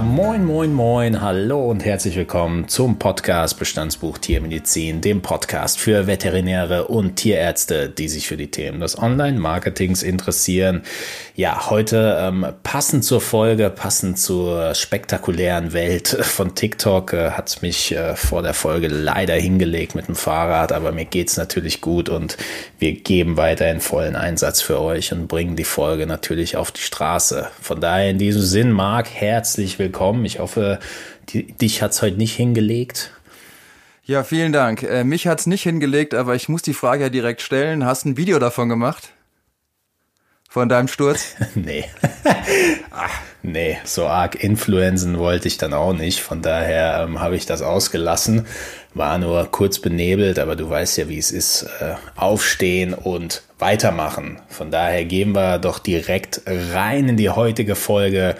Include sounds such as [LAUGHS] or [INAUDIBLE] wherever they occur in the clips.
Moin, moin, moin, hallo und herzlich willkommen zum Podcast Bestandsbuch Tiermedizin, dem Podcast für Veterinäre und Tierärzte, die sich für die Themen des Online-Marketings interessieren. Ja, heute ähm, passend zur Folge, passend zur spektakulären Welt von TikTok, äh, hat mich äh, vor der Folge leider hingelegt mit dem Fahrrad, aber mir geht's natürlich gut und wir geben weiterhin vollen Einsatz für euch und bringen die Folge natürlich auf die Straße. Von daher in diesem Sinn, Marc, herzlich willkommen. Ich hoffe, die, dich hat's heute nicht hingelegt. Ja, vielen Dank. Äh, mich hat's nicht hingelegt, aber ich muss die Frage ja direkt stellen. Hast du ein Video davon gemacht? Von deinem Sturz? [LAUGHS] nee. Ach, nee, so arg influenzen wollte ich dann auch nicht. Von daher ähm, habe ich das ausgelassen. War nur kurz benebelt, aber du weißt ja, wie es ist. Äh, aufstehen und weitermachen. Von daher gehen wir doch direkt rein in die heutige Folge.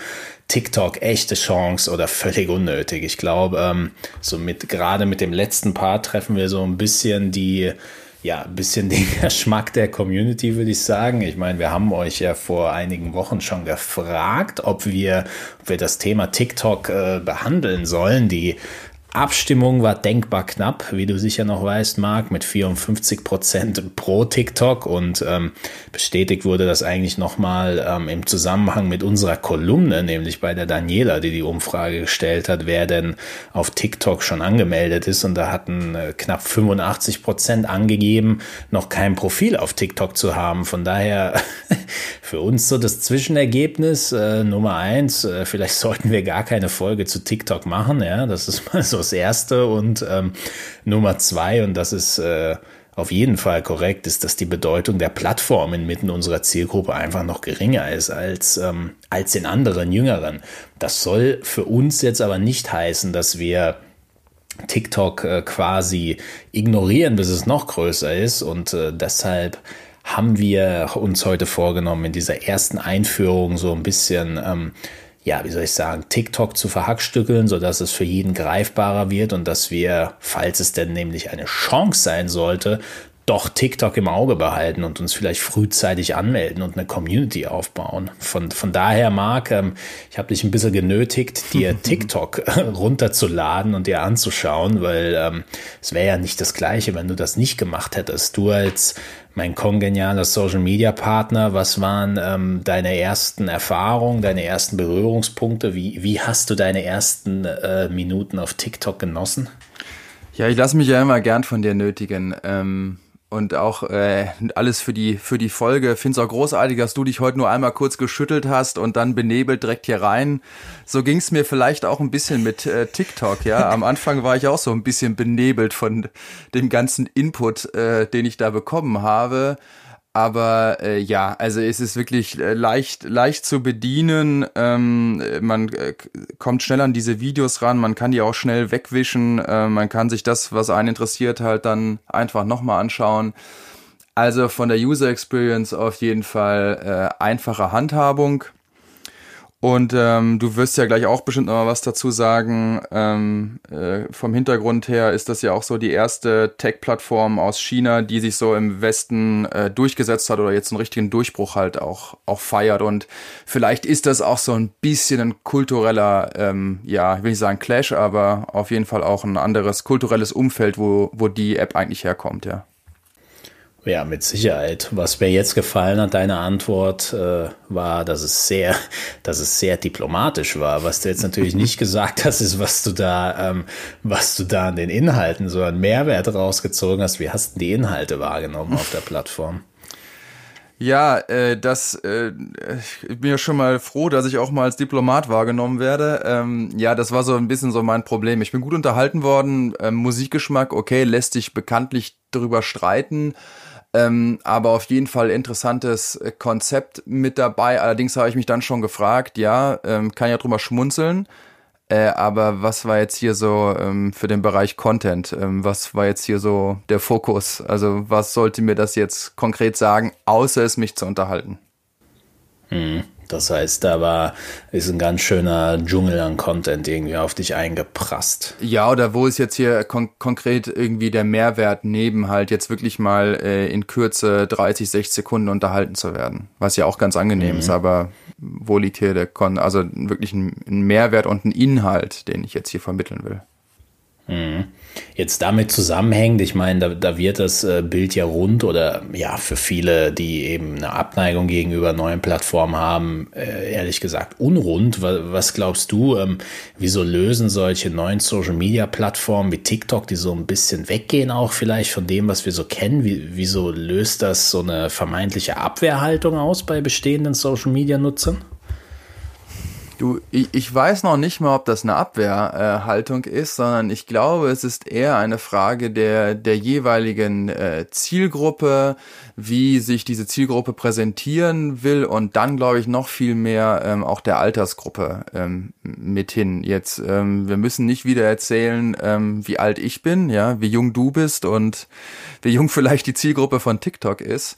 TikTok echte Chance oder völlig unnötig. Ich glaube, ähm, so mit gerade mit dem letzten Part treffen wir so ein bisschen die ja, ein bisschen den [LAUGHS] Geschmack der Community, würde ich sagen. Ich meine, wir haben euch ja vor einigen Wochen schon gefragt, ob wir, ob wir das Thema TikTok äh, behandeln sollen. Die Abstimmung war denkbar knapp, wie du sicher noch weißt, Marc, mit 54 Prozent pro TikTok und ähm, bestätigt wurde das eigentlich nochmal ähm, im Zusammenhang mit unserer Kolumne, nämlich bei der Daniela, die die Umfrage gestellt hat, wer denn auf TikTok schon angemeldet ist und da hatten äh, knapp 85 Prozent angegeben, noch kein Profil auf TikTok zu haben. Von daher für uns so das Zwischenergebnis äh, Nummer eins, äh, vielleicht [LAUGHS] sollten wir gar keine Folge zu TikTok machen, ja, das ist mal so das Erste. Und ähm, Nummer zwei, und das ist äh, auf jeden Fall korrekt, ist, dass die Bedeutung der Plattform inmitten unserer Zielgruppe einfach noch geringer ist als, ähm, als in anderen Jüngeren. Das soll für uns jetzt aber nicht heißen, dass wir TikTok äh, quasi ignorieren, bis es noch größer ist und äh, deshalb haben wir uns heute vorgenommen, in dieser ersten Einführung so ein bisschen ähm, ja, wie soll ich sagen, TikTok zu verhackstückeln, sodass es für jeden greifbarer wird und dass wir, falls es denn nämlich eine Chance sein sollte, doch TikTok im Auge behalten und uns vielleicht frühzeitig anmelden und eine Community aufbauen. Von, von daher, Marc, ähm, ich habe dich ein bisschen genötigt, dir [LAUGHS] TikTok runterzuladen und dir anzuschauen, weil ähm, es wäre ja nicht das Gleiche, wenn du das nicht gemacht hättest. Du als mein kongenialer Social Media Partner, was waren ähm, deine ersten Erfahrungen, deine ersten Berührungspunkte? Wie, wie hast du deine ersten äh, Minuten auf TikTok genossen? Ja, ich lasse mich ja immer gern von dir nötigen. Ähm und auch äh, alles für die für die Folge. Finde es auch großartig, dass du dich heute nur einmal kurz geschüttelt hast und dann benebelt direkt hier rein. So ging es mir vielleicht auch ein bisschen mit äh, TikTok. Ja, am Anfang war ich auch so ein bisschen benebelt von dem ganzen Input, äh, den ich da bekommen habe. Aber äh, ja, also es ist wirklich äh, leicht, leicht zu bedienen. Ähm, man äh, kommt schnell an diese Videos ran, man kann die auch schnell wegwischen. Äh, man kann sich das, was einen interessiert, halt dann einfach nochmal anschauen. Also von der User Experience auf jeden Fall äh, einfache Handhabung. Und ähm, du wirst ja gleich auch bestimmt noch mal was dazu sagen. Ähm, äh, vom Hintergrund her ist das ja auch so die erste Tech-Plattform aus China, die sich so im Westen äh, durchgesetzt hat oder jetzt einen richtigen Durchbruch halt auch, auch feiert. Und vielleicht ist das auch so ein bisschen ein kultureller, ähm, ja, ich will nicht sagen Clash, aber auf jeden Fall auch ein anderes kulturelles Umfeld, wo, wo die App eigentlich herkommt, ja. Ja, mit Sicherheit. Was mir jetzt gefallen hat, deine Antwort äh, war, dass es sehr, [LAUGHS] dass es sehr diplomatisch war. Was du jetzt natürlich nicht [LAUGHS] gesagt hast, ist, was du da, ähm, was du da an den Inhalten so einen Mehrwert rausgezogen hast. Wie hast du die Inhalte wahrgenommen auf der Plattform? Ja, äh, das äh, ich bin ja schon mal froh, dass ich auch mal als Diplomat wahrgenommen werde. Ähm, ja, das war so ein bisschen so mein Problem. Ich bin gut unterhalten worden. Ähm, Musikgeschmack, okay, lässt sich bekanntlich darüber streiten. Ähm, aber auf jeden Fall interessantes äh, Konzept mit dabei. Allerdings habe ich mich dann schon gefragt, ja, ähm, kann ja drüber schmunzeln. Äh, aber was war jetzt hier so ähm, für den Bereich Content? Ähm, was war jetzt hier so der Fokus? Also was sollte mir das jetzt konkret sagen, außer es mich zu unterhalten? Hm. Das heißt, da war, ist ein ganz schöner Dschungel an Content irgendwie auf dich eingeprasst. Ja, oder wo ist jetzt hier kon konkret irgendwie der Mehrwert neben halt jetzt wirklich mal äh, in Kürze 30, 60 Sekunden unterhalten zu werden? Was ja auch ganz angenehm mhm. ist, aber wo liegt hier der Kon, also wirklich ein, ein Mehrwert und ein Inhalt, den ich jetzt hier vermitteln will. Mhm. Jetzt damit zusammenhängend, ich meine, da, da wird das äh, Bild ja rund oder ja, für viele, die eben eine Abneigung gegenüber neuen Plattformen haben, äh, ehrlich gesagt unrund. Was glaubst du, ähm, wieso lösen solche neuen Social-Media-Plattformen wie TikTok, die so ein bisschen weggehen auch vielleicht von dem, was wir so kennen, wie, wieso löst das so eine vermeintliche Abwehrhaltung aus bei bestehenden Social-Media-Nutzern? Du, ich, ich weiß noch nicht mal, ob das eine Abwehrhaltung äh, ist, sondern ich glaube, es ist eher eine Frage der, der jeweiligen äh, Zielgruppe, wie sich diese Zielgruppe präsentieren will und dann, glaube ich, noch viel mehr ähm, auch der Altersgruppe ähm, mit hin. Jetzt, ähm, wir müssen nicht wieder erzählen, ähm, wie alt ich bin, ja, wie jung du bist und wie jung [LAUGHS] vielleicht die Zielgruppe von TikTok ist.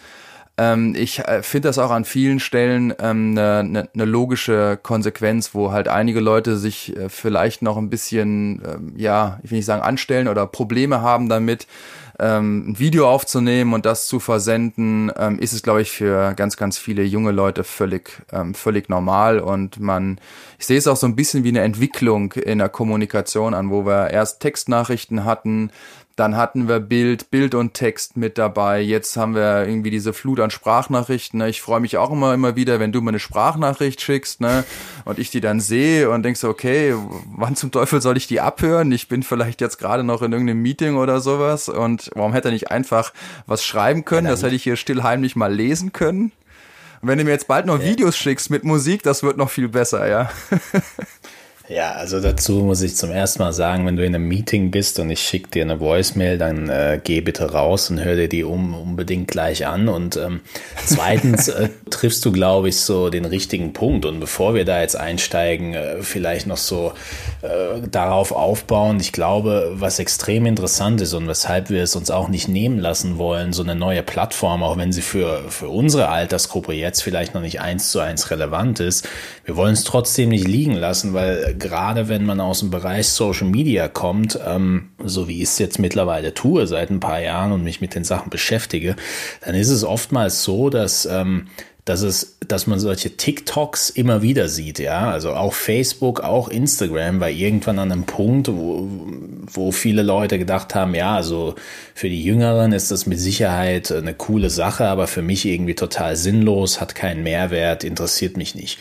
Ähm, ich äh, finde das auch an vielen Stellen eine ähm, ne, ne, ne logische Konsequenz, wo halt einige Leute sich äh, vielleicht noch ein bisschen, ähm, ja, ich will nicht sagen anstellen oder Probleme haben damit, ähm, ein Video aufzunehmen und das zu versenden, ähm, ist es, glaube ich, für ganz, ganz viele junge Leute völlig, ähm, völlig normal. Und man, ich sehe es auch so ein bisschen wie eine Entwicklung in der Kommunikation an, wo wir erst Textnachrichten hatten, dann hatten wir Bild, Bild und Text mit dabei. Jetzt haben wir irgendwie diese Flut an Sprachnachrichten. Ne? Ich freue mich auch immer, immer wieder, wenn du mir eine Sprachnachricht schickst, ne? Und ich die dann sehe und denkst, okay, wann zum Teufel soll ich die abhören? Ich bin vielleicht jetzt gerade noch in irgendeinem Meeting oder sowas. Und warum hätte er nicht einfach was schreiben können? Das hätte ich hier stillheimlich mal lesen können. Und wenn du mir jetzt bald noch Videos schickst mit Musik, das wird noch viel besser, ja. [LAUGHS] Ja, also dazu muss ich zum ersten Mal sagen, wenn du in einem Meeting bist und ich schicke dir eine Voicemail, dann äh, geh bitte raus und hör dir die um, unbedingt gleich an. Und ähm, zweitens [LAUGHS] äh, triffst du, glaube ich, so den richtigen Punkt. Und bevor wir da jetzt einsteigen, äh, vielleicht noch so äh, darauf aufbauen. Ich glaube, was extrem interessant ist und weshalb wir es uns auch nicht nehmen lassen wollen, so eine neue Plattform, auch wenn sie für, für unsere Altersgruppe jetzt vielleicht noch nicht eins zu eins relevant ist, wir wollen es trotzdem nicht liegen lassen, weil gerade wenn man aus dem Bereich Social Media kommt, ähm, so wie ich es jetzt mittlerweile tue seit ein paar Jahren und mich mit den Sachen beschäftige, dann ist es oftmals so, dass ähm, dass es, dass man solche TikToks immer wieder sieht, ja, also auch Facebook, auch Instagram war irgendwann an einem Punkt, wo, wo viele Leute gedacht haben, ja, also für die Jüngeren ist das mit Sicherheit eine coole Sache, aber für mich irgendwie total sinnlos, hat keinen Mehrwert, interessiert mich nicht.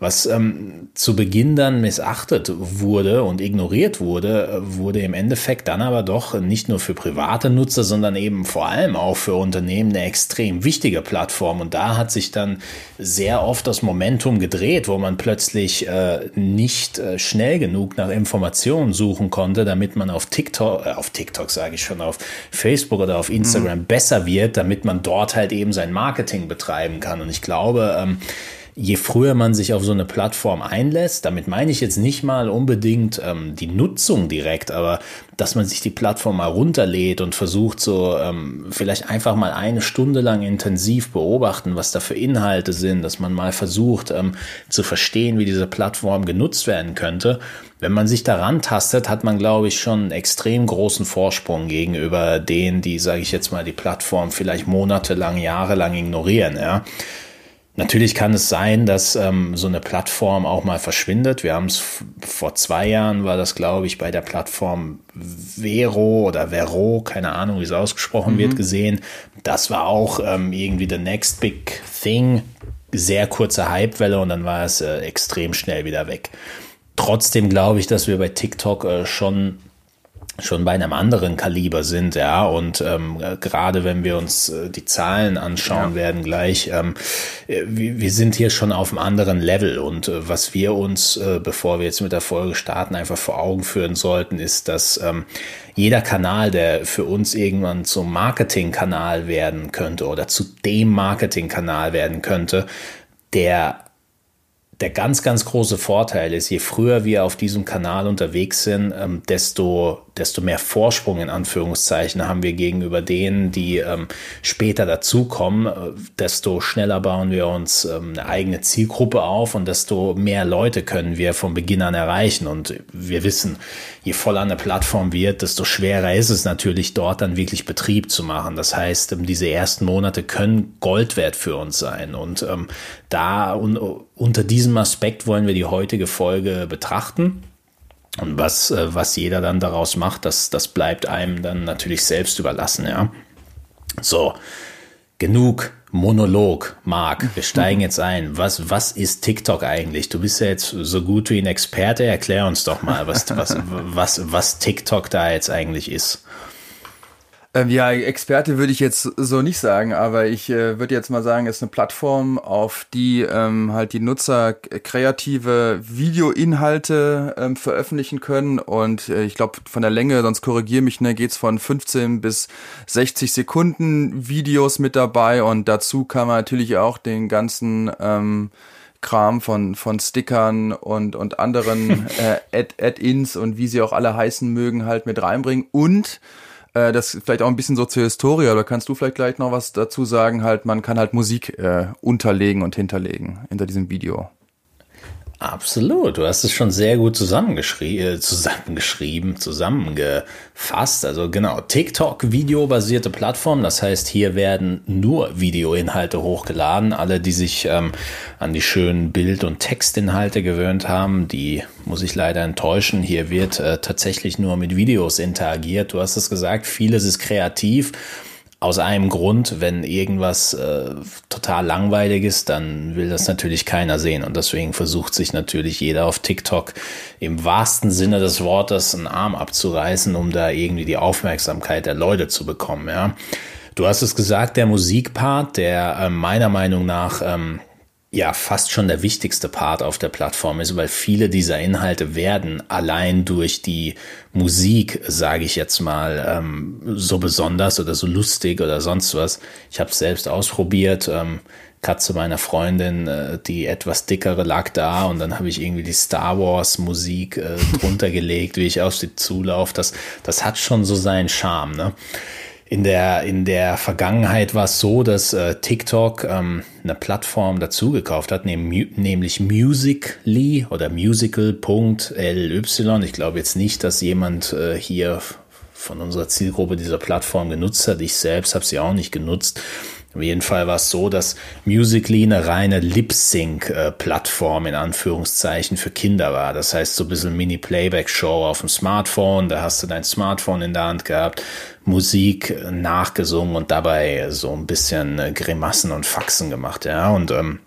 Was ähm, zu Beginn dann missachtet wurde und ignoriert wurde, wurde im Endeffekt dann aber doch nicht nur für private Nutzer, sondern eben vor allem auch für Unternehmen eine extrem wichtige Plattform. Und da hat sich dann sehr oft das Momentum gedreht, wo man plötzlich äh, nicht äh, schnell genug nach Informationen suchen konnte, damit man auf TikTok, äh, auf TikTok sage ich schon, auf Facebook oder auf Instagram mhm. besser wird, damit man dort halt eben sein Marketing betreiben kann. Und ich glaube, ähm, je früher man sich auf so eine Plattform einlässt, damit meine ich jetzt nicht mal unbedingt ähm, die Nutzung direkt, aber dass man sich die Plattform mal runterlädt und versucht so ähm, vielleicht einfach mal eine Stunde lang intensiv beobachten, was da für Inhalte sind, dass man mal versucht ähm, zu verstehen, wie diese Plattform genutzt werden könnte. Wenn man sich daran tastet, hat man, glaube ich, schon einen extrem großen Vorsprung gegenüber denen, die, sage ich jetzt mal, die Plattform vielleicht monatelang, jahrelang ignorieren. Ja. Natürlich kann es sein, dass ähm, so eine Plattform auch mal verschwindet. Wir haben es vor zwei Jahren, war das, glaube ich, bei der Plattform Vero oder Vero, keine Ahnung, wie es ausgesprochen mhm. wird, gesehen. Das war auch ähm, irgendwie the next big thing. Sehr kurze Hypewelle und dann war es äh, extrem schnell wieder weg. Trotzdem glaube ich, dass wir bei TikTok äh, schon schon bei einem anderen Kaliber sind, ja. Und ähm, gerade wenn wir uns äh, die Zahlen anschauen ja. werden gleich, ähm, äh, wir, wir, sind hier schon auf einem anderen Level. Und äh, was wir uns, äh, bevor wir jetzt mit der Folge starten, einfach vor Augen führen sollten, ist, dass ähm, jeder Kanal, der für uns irgendwann zum Marketingkanal werden könnte oder zu dem Marketingkanal werden könnte, der der ganz, ganz große Vorteil ist, je früher wir auf diesem Kanal unterwegs sind, ähm, desto, desto mehr Vorsprung in Anführungszeichen haben wir gegenüber denen, die ähm, später dazukommen, äh, desto schneller bauen wir uns ähm, eine eigene Zielgruppe auf und desto mehr Leute können wir von Beginn an erreichen. Und wir wissen, je voller eine Plattform wird, desto schwerer ist es natürlich, dort dann wirklich Betrieb zu machen. Das heißt, ähm, diese ersten Monate können Gold wert für uns sein. Und ähm, da unter diesem Aspekt wollen wir die heutige Folge betrachten. Und was, äh, was jeder dann daraus macht, das, das bleibt einem dann natürlich selbst überlassen, ja. So, genug Monolog, Marc. Wir steigen jetzt ein. Was, was ist TikTok eigentlich? Du bist ja jetzt so gut wie ein Experte. Erklär uns doch mal, was, was, [LAUGHS] was, was TikTok da jetzt eigentlich ist. Ähm, ja, Experte würde ich jetzt so nicht sagen, aber ich äh, würde jetzt mal sagen, es ist eine Plattform, auf die ähm, halt die Nutzer kreative Videoinhalte ähm, veröffentlichen können und äh, ich glaube von der Länge, sonst korrigiere mich, ne, geht's von 15 bis 60 Sekunden Videos mit dabei und dazu kann man natürlich auch den ganzen ähm, Kram von, von Stickern und, und anderen [LAUGHS] äh, Add-ins und wie sie auch alle heißen mögen, halt mit reinbringen. Und äh, das vielleicht auch ein bisschen so zur Historie, oder kannst du vielleicht gleich noch was dazu sagen? Halt, man kann halt Musik äh, unterlegen und hinterlegen hinter diesem Video. Absolut, du hast es schon sehr gut zusammengeschrie äh, zusammengeschrieben, zusammengefasst. Also genau, TikTok videobasierte Plattform, das heißt, hier werden nur Videoinhalte hochgeladen. Alle, die sich ähm, an die schönen Bild- und Textinhalte gewöhnt haben, die muss ich leider enttäuschen. Hier wird äh, tatsächlich nur mit Videos interagiert. Du hast es gesagt, vieles ist kreativ aus einem Grund, wenn irgendwas äh, total langweilig ist, dann will das natürlich keiner sehen. Und deswegen versucht sich natürlich jeder auf TikTok im wahrsten Sinne des Wortes einen Arm abzureißen, um da irgendwie die Aufmerksamkeit der Leute zu bekommen. Ja. Du hast es gesagt, der Musikpart, der äh, meiner Meinung nach ähm, ja fast schon der wichtigste Part auf der Plattform ist, weil viele dieser Inhalte werden allein durch die Musik, sage ich jetzt mal, ähm, so besonders oder so lustig oder sonst was. Ich habe es selbst ausprobiert. Ähm, Katze meiner Freundin, äh, die etwas dickere lag da und dann habe ich irgendwie die Star Wars Musik äh, [LAUGHS] drunter gelegt, wie ich auf sie zulaufe. Das, das hat schon so seinen Charme. Ne? In der, in der Vergangenheit war es so, dass äh, TikTok ähm, eine Plattform dazugekauft hat, nämlich Musically oder musical.ly. Ich glaube jetzt nicht, dass jemand äh, hier von unserer Zielgruppe dieser Plattform genutzt hat. Ich selbst habe sie auch nicht genutzt. Auf jeden Fall war es so, dass Musically eine reine Lip-Sync-Plattform in Anführungszeichen für Kinder war. Das heißt, so ein bisschen Mini-Playback-Show auf dem Smartphone. Da hast du dein Smartphone in der Hand gehabt, Musik nachgesungen und dabei so ein bisschen Grimassen und Faxen gemacht. Ja, und ähm,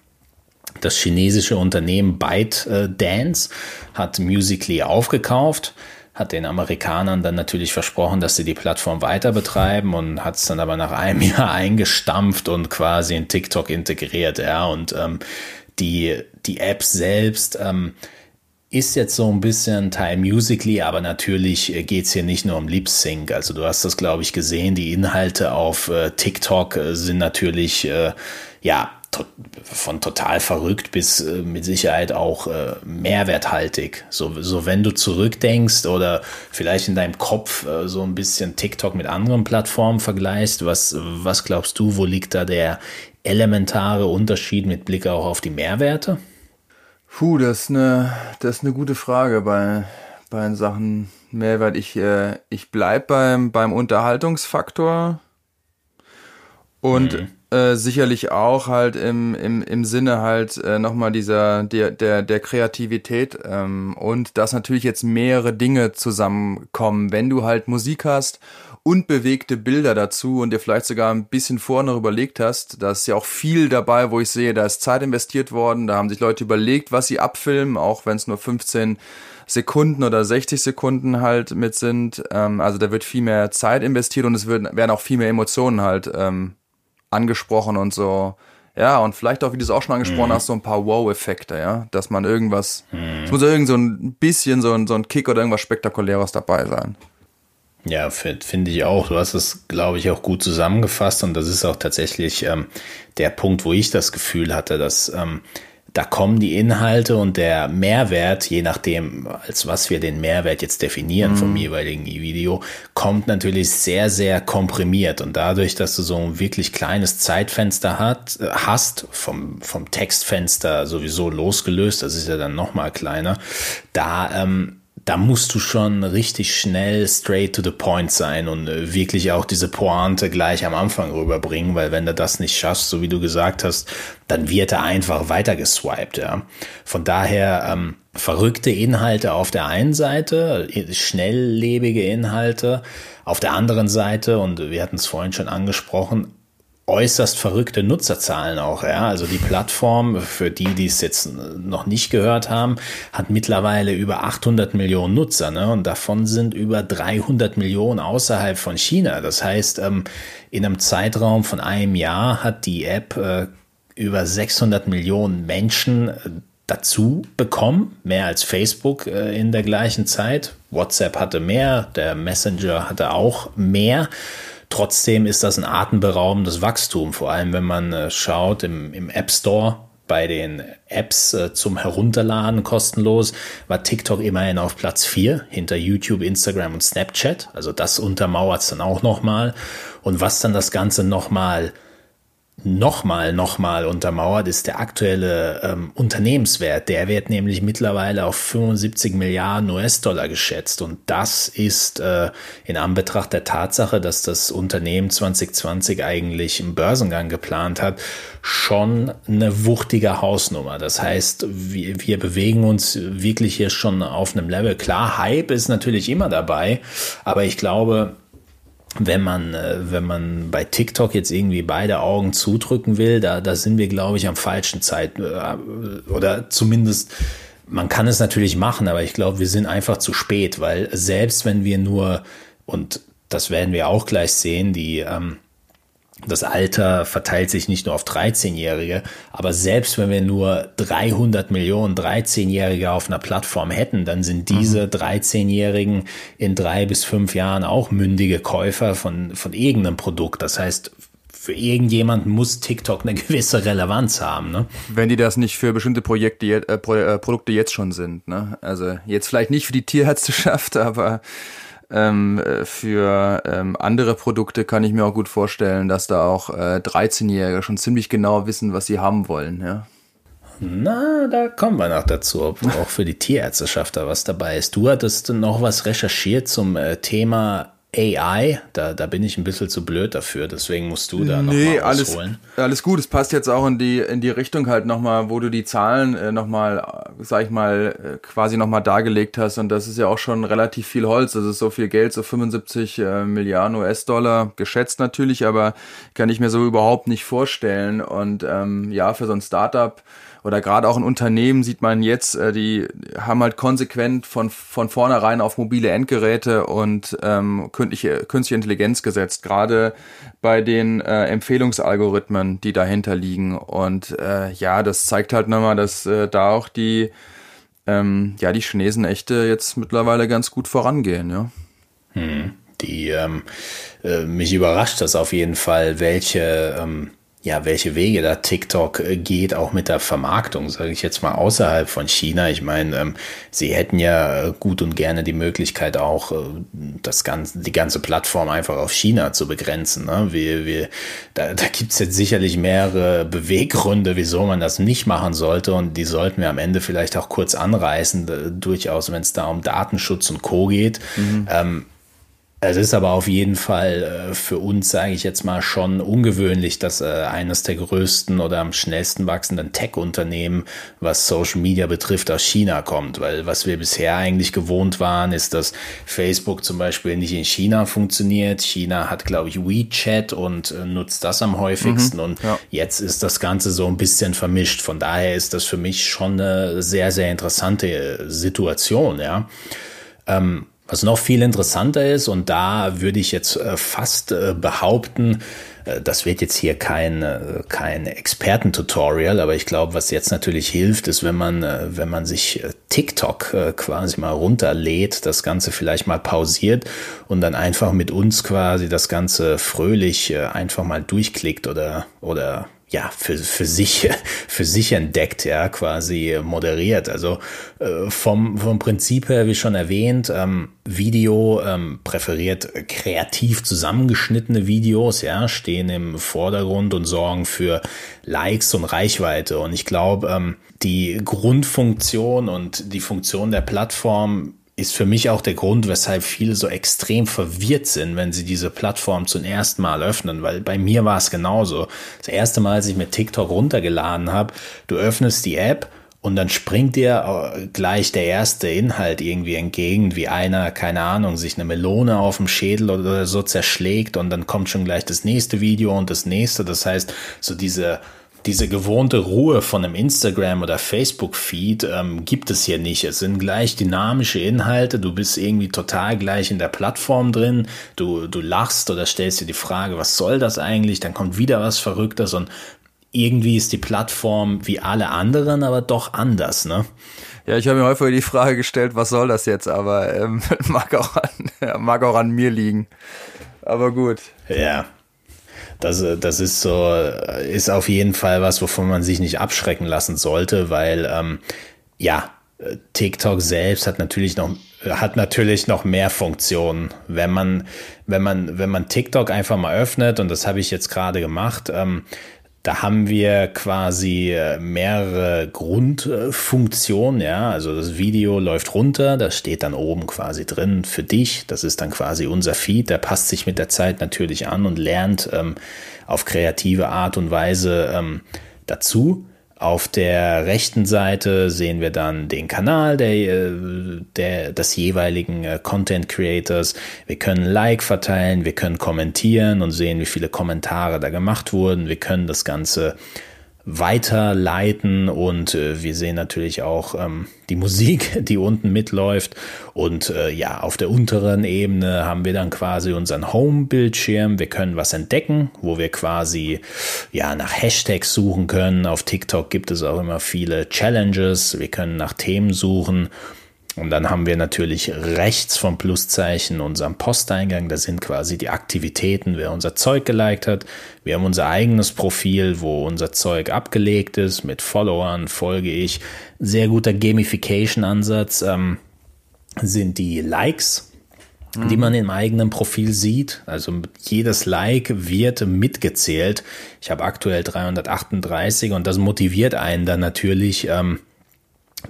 das chinesische Unternehmen ByteDance hat Musically aufgekauft hat den Amerikanern dann natürlich versprochen, dass sie die Plattform weiter betreiben und hat es dann aber nach einem [LAUGHS] Jahr eingestampft und quasi in TikTok integriert, ja. Und ähm, die, die App selbst ähm, ist jetzt so ein bisschen Teil Musically, aber natürlich äh, geht's hier nicht nur um Lip Sync. Also du hast das, glaube ich, gesehen. Die Inhalte auf äh, TikTok äh, sind natürlich äh, ja von total verrückt bis äh, mit Sicherheit auch äh, mehrwerthaltig. So, so wenn du zurückdenkst oder vielleicht in deinem Kopf äh, so ein bisschen TikTok mit anderen Plattformen vergleichst, was, was glaubst du, wo liegt da der elementare Unterschied mit Blick auch auf die Mehrwerte? Puh, das ist eine, das ist eine gute Frage bei, bei Sachen Mehrwert. Ich, äh, ich bleib beim, beim Unterhaltungsfaktor und mhm äh, sicherlich auch halt im, im, im Sinne halt äh, nochmal dieser, der, der, der Kreativität ähm, und dass natürlich jetzt mehrere Dinge zusammenkommen. Wenn du halt Musik hast und bewegte Bilder dazu und dir vielleicht sogar ein bisschen vorher noch überlegt hast, da ist ja auch viel dabei, wo ich sehe, da ist Zeit investiert worden, da haben sich Leute überlegt, was sie abfilmen, auch wenn es nur 15 Sekunden oder 60 Sekunden halt mit sind. Ähm, also da wird viel mehr Zeit investiert und es wird, werden auch viel mehr Emotionen halt ähm, angesprochen und so. Ja, und vielleicht auch, wie du es auch schon angesprochen mhm. hast, so ein paar Wow-Effekte, ja. Dass man irgendwas, mhm. es muss ja irgend so ein bisschen so ein, so ein Kick oder irgendwas Spektakuläres dabei sein. Ja, finde ich auch. Du hast es, glaube ich, auch gut zusammengefasst und das ist auch tatsächlich ähm, der Punkt, wo ich das Gefühl hatte, dass ähm, da kommen die Inhalte und der Mehrwert, je nachdem, als was wir den Mehrwert jetzt definieren mhm. vom jeweiligen Video, kommt natürlich sehr, sehr komprimiert. Und dadurch, dass du so ein wirklich kleines Zeitfenster hat, äh, hast, vom, vom Textfenster sowieso losgelöst, das ist ja dann nochmal kleiner, da ähm, da musst du schon richtig schnell straight to the point sein und äh, wirklich auch diese Pointe gleich am Anfang rüberbringen, weil wenn du das nicht schaffst, so wie du gesagt hast, dann wird er einfach weiter geswiped, ja. Von daher ähm, verrückte Inhalte auf der einen Seite, schnelllebige Inhalte auf der anderen Seite und wir hatten es vorhin schon angesprochen, äußerst verrückte Nutzerzahlen auch. Ja? Also die Plattform, für die, die es jetzt noch nicht gehört haben, hat mittlerweile über 800 Millionen Nutzer. Ne? Und davon sind über 300 Millionen außerhalb von China. Das heißt, ähm, in einem Zeitraum von einem Jahr hat die App äh, über 600 Millionen Menschen äh, dazu bekommen, mehr als Facebook äh, in der gleichen Zeit. WhatsApp hatte mehr, der Messenger hatte auch mehr. Trotzdem ist das ein atemberaubendes Wachstum, vor allem wenn man äh, schaut im, im App Store bei den Apps äh, zum Herunterladen kostenlos war TikTok immerhin auf Platz 4 hinter YouTube, Instagram und Snapchat. Also das untermauert es dann auch nochmal. Und was dann das Ganze nochmal nochmal, nochmal untermauert, ist der aktuelle ähm, Unternehmenswert. Der wird nämlich mittlerweile auf 75 Milliarden US-Dollar geschätzt. Und das ist äh, in Anbetracht der Tatsache, dass das Unternehmen 2020 eigentlich einen Börsengang geplant hat, schon eine wuchtige Hausnummer. Das heißt, wir, wir bewegen uns wirklich hier schon auf einem Level. Klar, Hype ist natürlich immer dabei, aber ich glaube, wenn man, äh, wenn man bei TikTok jetzt irgendwie beide Augen zudrücken will, da, da sind wir, glaube ich, am falschen Zeit. Äh, oder zumindest, man kann es natürlich machen, aber ich glaube, wir sind einfach zu spät, weil selbst wenn wir nur, und das werden wir auch gleich sehen, die, ähm, das Alter verteilt sich nicht nur auf 13-Jährige, aber selbst wenn wir nur 300 Millionen 13-Jährige auf einer Plattform hätten, dann sind diese 13-Jährigen in drei bis fünf Jahren auch mündige Käufer von, von irgendeinem Produkt. Das heißt, für irgendjemand muss TikTok eine gewisse Relevanz haben. Ne? Wenn die das nicht für bestimmte Projekte, äh, äh, Produkte jetzt schon sind. Ne? Also jetzt vielleicht nicht für die Tierärzteschaft, [LAUGHS] aber ähm, für ähm, andere Produkte kann ich mir auch gut vorstellen, dass da auch äh, 13-Jährige schon ziemlich genau wissen, was sie haben wollen. Ja. Na, da kommen wir noch dazu, ob auch für die Tierärzteschaft da was dabei ist. Du hattest noch was recherchiert zum äh, Thema AI, da, da bin ich ein bisschen zu blöd dafür, deswegen musst du da nee, nochmal ausholen. Alles, alles gut, es passt jetzt auch in die, in die Richtung halt nochmal, wo du die Zahlen äh, nochmal, sag ich mal, äh, quasi nochmal dargelegt hast und das ist ja auch schon relativ viel Holz, das ist so viel Geld, so 75 äh, Milliarden US-Dollar, geschätzt natürlich, aber kann ich mir so überhaupt nicht vorstellen und ähm, ja, für so ein Startup oder gerade auch in Unternehmen sieht man jetzt, äh, die haben halt konsequent von, von vornherein auf mobile Endgeräte und ähm, künstliche, künstliche Intelligenz gesetzt, gerade bei den äh, Empfehlungsalgorithmen, die dahinter liegen. Und äh, ja, das zeigt halt nochmal, dass äh, da auch die, ähm, ja, die Chinesen echte jetzt mittlerweile ganz gut vorangehen, ja. Hm. Die ähm, äh, mich überrascht das auf jeden Fall, welche ähm ja, welche Wege da TikTok äh, geht, auch mit der Vermarktung, sage ich jetzt mal außerhalb von China. Ich meine, ähm, sie hätten ja äh, gut und gerne die Möglichkeit auch, äh, das ganze, die ganze Plattform einfach auf China zu begrenzen. Ne? Wir, wir, da, da gibt's jetzt sicherlich mehrere Beweggründe, wieso man das nicht machen sollte und die sollten wir am Ende vielleicht auch kurz anreißen, durchaus, wenn es da um Datenschutz und Co geht. Mhm. Ähm, es ist aber auf jeden Fall äh, für uns, sage ich jetzt mal, schon ungewöhnlich, dass äh, eines der größten oder am schnellsten wachsenden Tech-Unternehmen, was Social Media betrifft, aus China kommt. Weil was wir bisher eigentlich gewohnt waren, ist, dass Facebook zum Beispiel nicht in China funktioniert. China hat, glaube ich, WeChat und äh, nutzt das am häufigsten. Mhm, und ja. jetzt ist das Ganze so ein bisschen vermischt. Von daher ist das für mich schon eine sehr, sehr interessante Situation, ja. Ähm, was noch viel interessanter ist, und da würde ich jetzt äh, fast äh, behaupten, äh, das wird jetzt hier kein, kein Experten-Tutorial, aber ich glaube, was jetzt natürlich hilft, ist, wenn man, wenn man sich TikTok quasi mal runterlädt, das Ganze vielleicht mal pausiert und dann einfach mit uns quasi das Ganze fröhlich einfach mal durchklickt oder, oder ja, für, für sich, [LAUGHS] für sich entdeckt, ja, quasi moderiert. Also äh, vom, vom Prinzip her, wie schon erwähnt, ähm, Video ähm, präferiert kreativ zusammengeschnittene Videos, ja, stehen im Vordergrund und sorgen für Likes und Reichweite. Und ich glaube, ähm, die Grundfunktion und die Funktion der Plattform ist für mich auch der Grund, weshalb viele so extrem verwirrt sind, wenn sie diese Plattform zum ersten Mal öffnen, weil bei mir war es genauso. Das erste Mal, als ich mir TikTok runtergeladen habe, du öffnest die App und dann springt dir äh, gleich der erste Inhalt irgendwie entgegen, wie einer, keine Ahnung, sich eine Melone auf dem Schädel oder so zerschlägt und dann kommt schon gleich das nächste Video und das nächste. Das heißt, so diese diese gewohnte Ruhe von einem Instagram oder Facebook-Feed ähm, gibt es hier nicht. Es sind gleich dynamische Inhalte. Du bist irgendwie total gleich in der Plattform drin. Du, du lachst oder stellst dir die Frage, was soll das eigentlich? Dann kommt wieder was Verrücktes und irgendwie ist die Plattform wie alle anderen, aber doch anders, ne? Ja, ich habe mir häufiger die Frage gestellt, was soll das jetzt? Aber ähm, [LAUGHS] mag, auch an, mag auch an mir liegen. Aber gut. Ja, das, äh, das ist so, äh, ist auf jeden Fall was, wovon man sich nicht abschrecken lassen sollte, weil ähm, ja, TikTok selbst hat natürlich noch hat natürlich noch mehr Funktionen. Wenn man, wenn man, wenn man TikTok einfach mal öffnet, und das habe ich jetzt gerade gemacht, ähm, da haben wir quasi äh, mehrere Grundfunktionen, ja. Also das Video läuft runter, das steht dann oben quasi drin für dich. Das ist dann quasi unser Feed. Der passt sich mit der Zeit natürlich an und lernt ähm, auf kreative Art und Weise ähm, dazu. Auf der rechten Seite sehen wir dann den Kanal der, äh, der, des jeweiligen äh, Content Creators. Wir können Like verteilen, wir können kommentieren und sehen, wie viele Kommentare da gemacht wurden. Wir können das Ganze weiterleiten und äh, wir sehen natürlich auch ähm, die Musik, [LAUGHS] die unten mitläuft und äh, ja, auf der unteren Ebene haben wir dann quasi unseren Home-Bildschirm. Wir können was entdecken, wo wir quasi ja nach Hashtags suchen können. Auf TikTok gibt es auch immer viele Challenges. Wir können nach Themen suchen und dann haben wir natürlich rechts vom Pluszeichen unseren Posteingang. Da sind quasi die Aktivitäten, wer unser Zeug geliked hat. Wir haben unser eigenes Profil, wo unser Zeug abgelegt ist. Mit Followern folge ich. Sehr guter Gamification-Ansatz ähm, sind die Likes die man im eigenen Profil sieht. Also jedes Like wird mitgezählt. Ich habe aktuell 338 und das motiviert einen dann natürlich, ähm,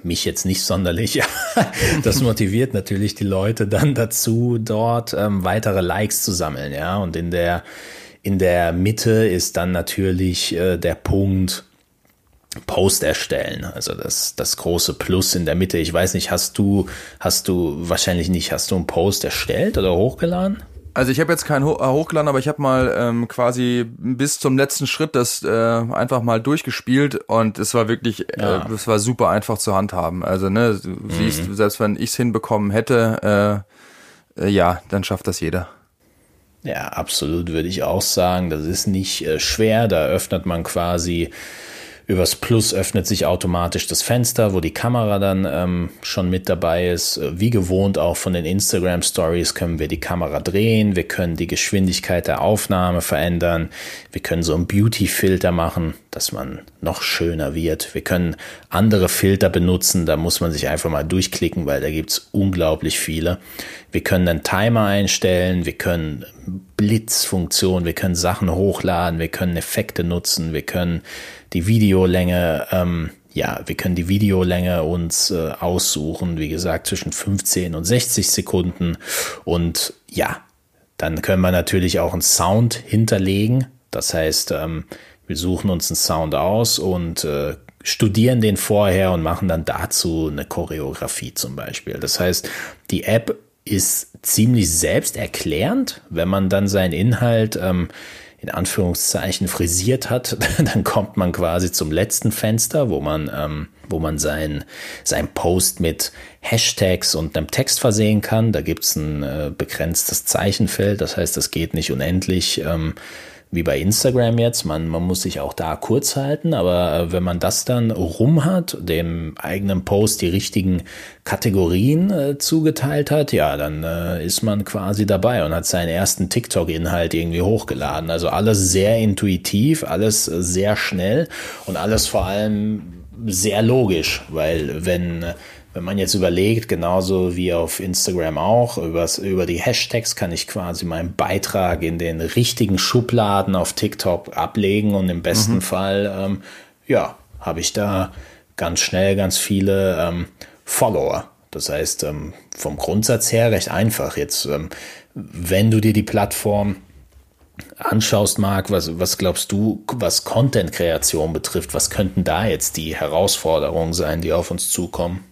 mich jetzt nicht sonderlich. [LAUGHS] das motiviert natürlich die Leute dann dazu, dort ähm, weitere Likes zu sammeln, ja. Und in der in der Mitte ist dann natürlich äh, der Punkt Post erstellen, also das das große Plus in der Mitte. Ich weiß nicht, hast du hast du wahrscheinlich nicht, hast du einen Post erstellt oder hochgeladen? Also ich habe jetzt keinen Ho äh, hochgeladen, aber ich habe mal ähm, quasi bis zum letzten Schritt das äh, einfach mal durchgespielt und es war wirklich, äh, ja. äh, es war super einfach zu handhaben. Also ne, du mhm. siehst, selbst wenn ich es hinbekommen hätte, äh, äh, ja, dann schafft das jeder. Ja, absolut würde ich auch sagen. Das ist nicht äh, schwer. Da öffnet man quasi Übers Plus öffnet sich automatisch das Fenster, wo die Kamera dann ähm, schon mit dabei ist. Wie gewohnt auch von den Instagram Stories können wir die Kamera drehen. Wir können die Geschwindigkeit der Aufnahme verändern. Wir können so einen Beauty-Filter machen, dass man noch schöner wird. Wir können andere Filter benutzen. Da muss man sich einfach mal durchklicken, weil da gibt's unglaublich viele. Wir können einen Timer einstellen. Wir können Blitzfunktion. Wir können Sachen hochladen. Wir können Effekte nutzen. Wir können die Videolänge, ähm, ja, wir können die Videolänge uns äh, aussuchen, wie gesagt, zwischen 15 und 60 Sekunden. Und ja, dann können wir natürlich auch einen Sound hinterlegen. Das heißt, ähm, wir suchen uns einen Sound aus und äh, studieren den vorher und machen dann dazu eine Choreografie zum Beispiel. Das heißt, die App ist ziemlich selbsterklärend, wenn man dann seinen Inhalt ähm, in Anführungszeichen frisiert hat, [LAUGHS] dann kommt man quasi zum letzten Fenster, wo man, ähm, wo man sein, sein Post mit Hashtags und einem Text versehen kann. Da gibt's ein äh, begrenztes Zeichenfeld, das heißt, es geht nicht unendlich. Ähm, wie bei Instagram jetzt. Man, man muss sich auch da kurz halten, aber äh, wenn man das dann rum hat, dem eigenen Post die richtigen Kategorien äh, zugeteilt hat, ja, dann äh, ist man quasi dabei und hat seinen ersten TikTok-Inhalt irgendwie hochgeladen. Also alles sehr intuitiv, alles sehr schnell und alles vor allem sehr logisch, weil wenn wenn man jetzt überlegt, genauso wie auf Instagram auch, übers, über die Hashtags kann ich quasi meinen Beitrag in den richtigen Schubladen auf TikTok ablegen und im besten mhm. Fall, ähm, ja, habe ich da ganz schnell ganz viele ähm, Follower. Das heißt, ähm, vom Grundsatz her recht einfach. Jetzt, ähm, wenn du dir die Plattform anschaust, Marc, was, was glaubst du, was Content-Kreation betrifft, was könnten da jetzt die Herausforderungen sein, die auf uns zukommen?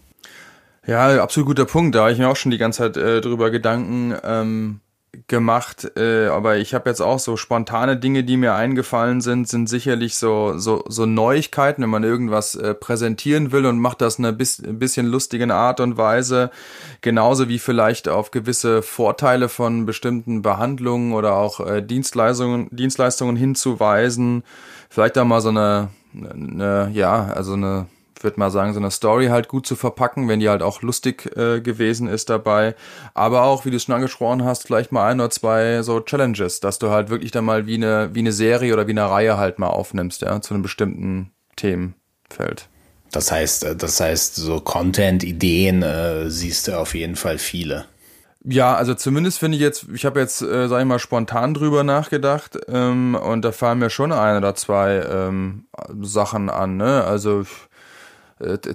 Ja, absolut guter Punkt. Da habe ich mir auch schon die ganze Zeit äh, drüber Gedanken ähm, gemacht. Äh, aber ich habe jetzt auch so spontane Dinge, die mir eingefallen sind, sind sicherlich so so, so Neuigkeiten, wenn man irgendwas äh, präsentieren will und macht das eine bis, bisschen lustigen Art und Weise. Genauso wie vielleicht auf gewisse Vorteile von bestimmten Behandlungen oder auch äh, Dienstleistungen Dienstleistungen hinzuweisen. Vielleicht da mal so eine, eine ja also eine würde mal sagen, so eine Story halt gut zu verpacken, wenn die halt auch lustig äh, gewesen ist dabei. Aber auch, wie du schon angesprochen hast, vielleicht mal ein oder zwei so Challenges, dass du halt wirklich dann mal wie eine, wie eine Serie oder wie eine Reihe halt mal aufnimmst, ja, zu einem bestimmten Themenfeld. Das heißt, äh, das heißt, so Content-Ideen äh, siehst du auf jeden Fall viele. Ja, also zumindest finde ich jetzt, ich habe jetzt, äh, sag ich mal, spontan drüber nachgedacht ähm, und da fallen mir schon ein oder zwei ähm, Sachen an. Ne? Also äh,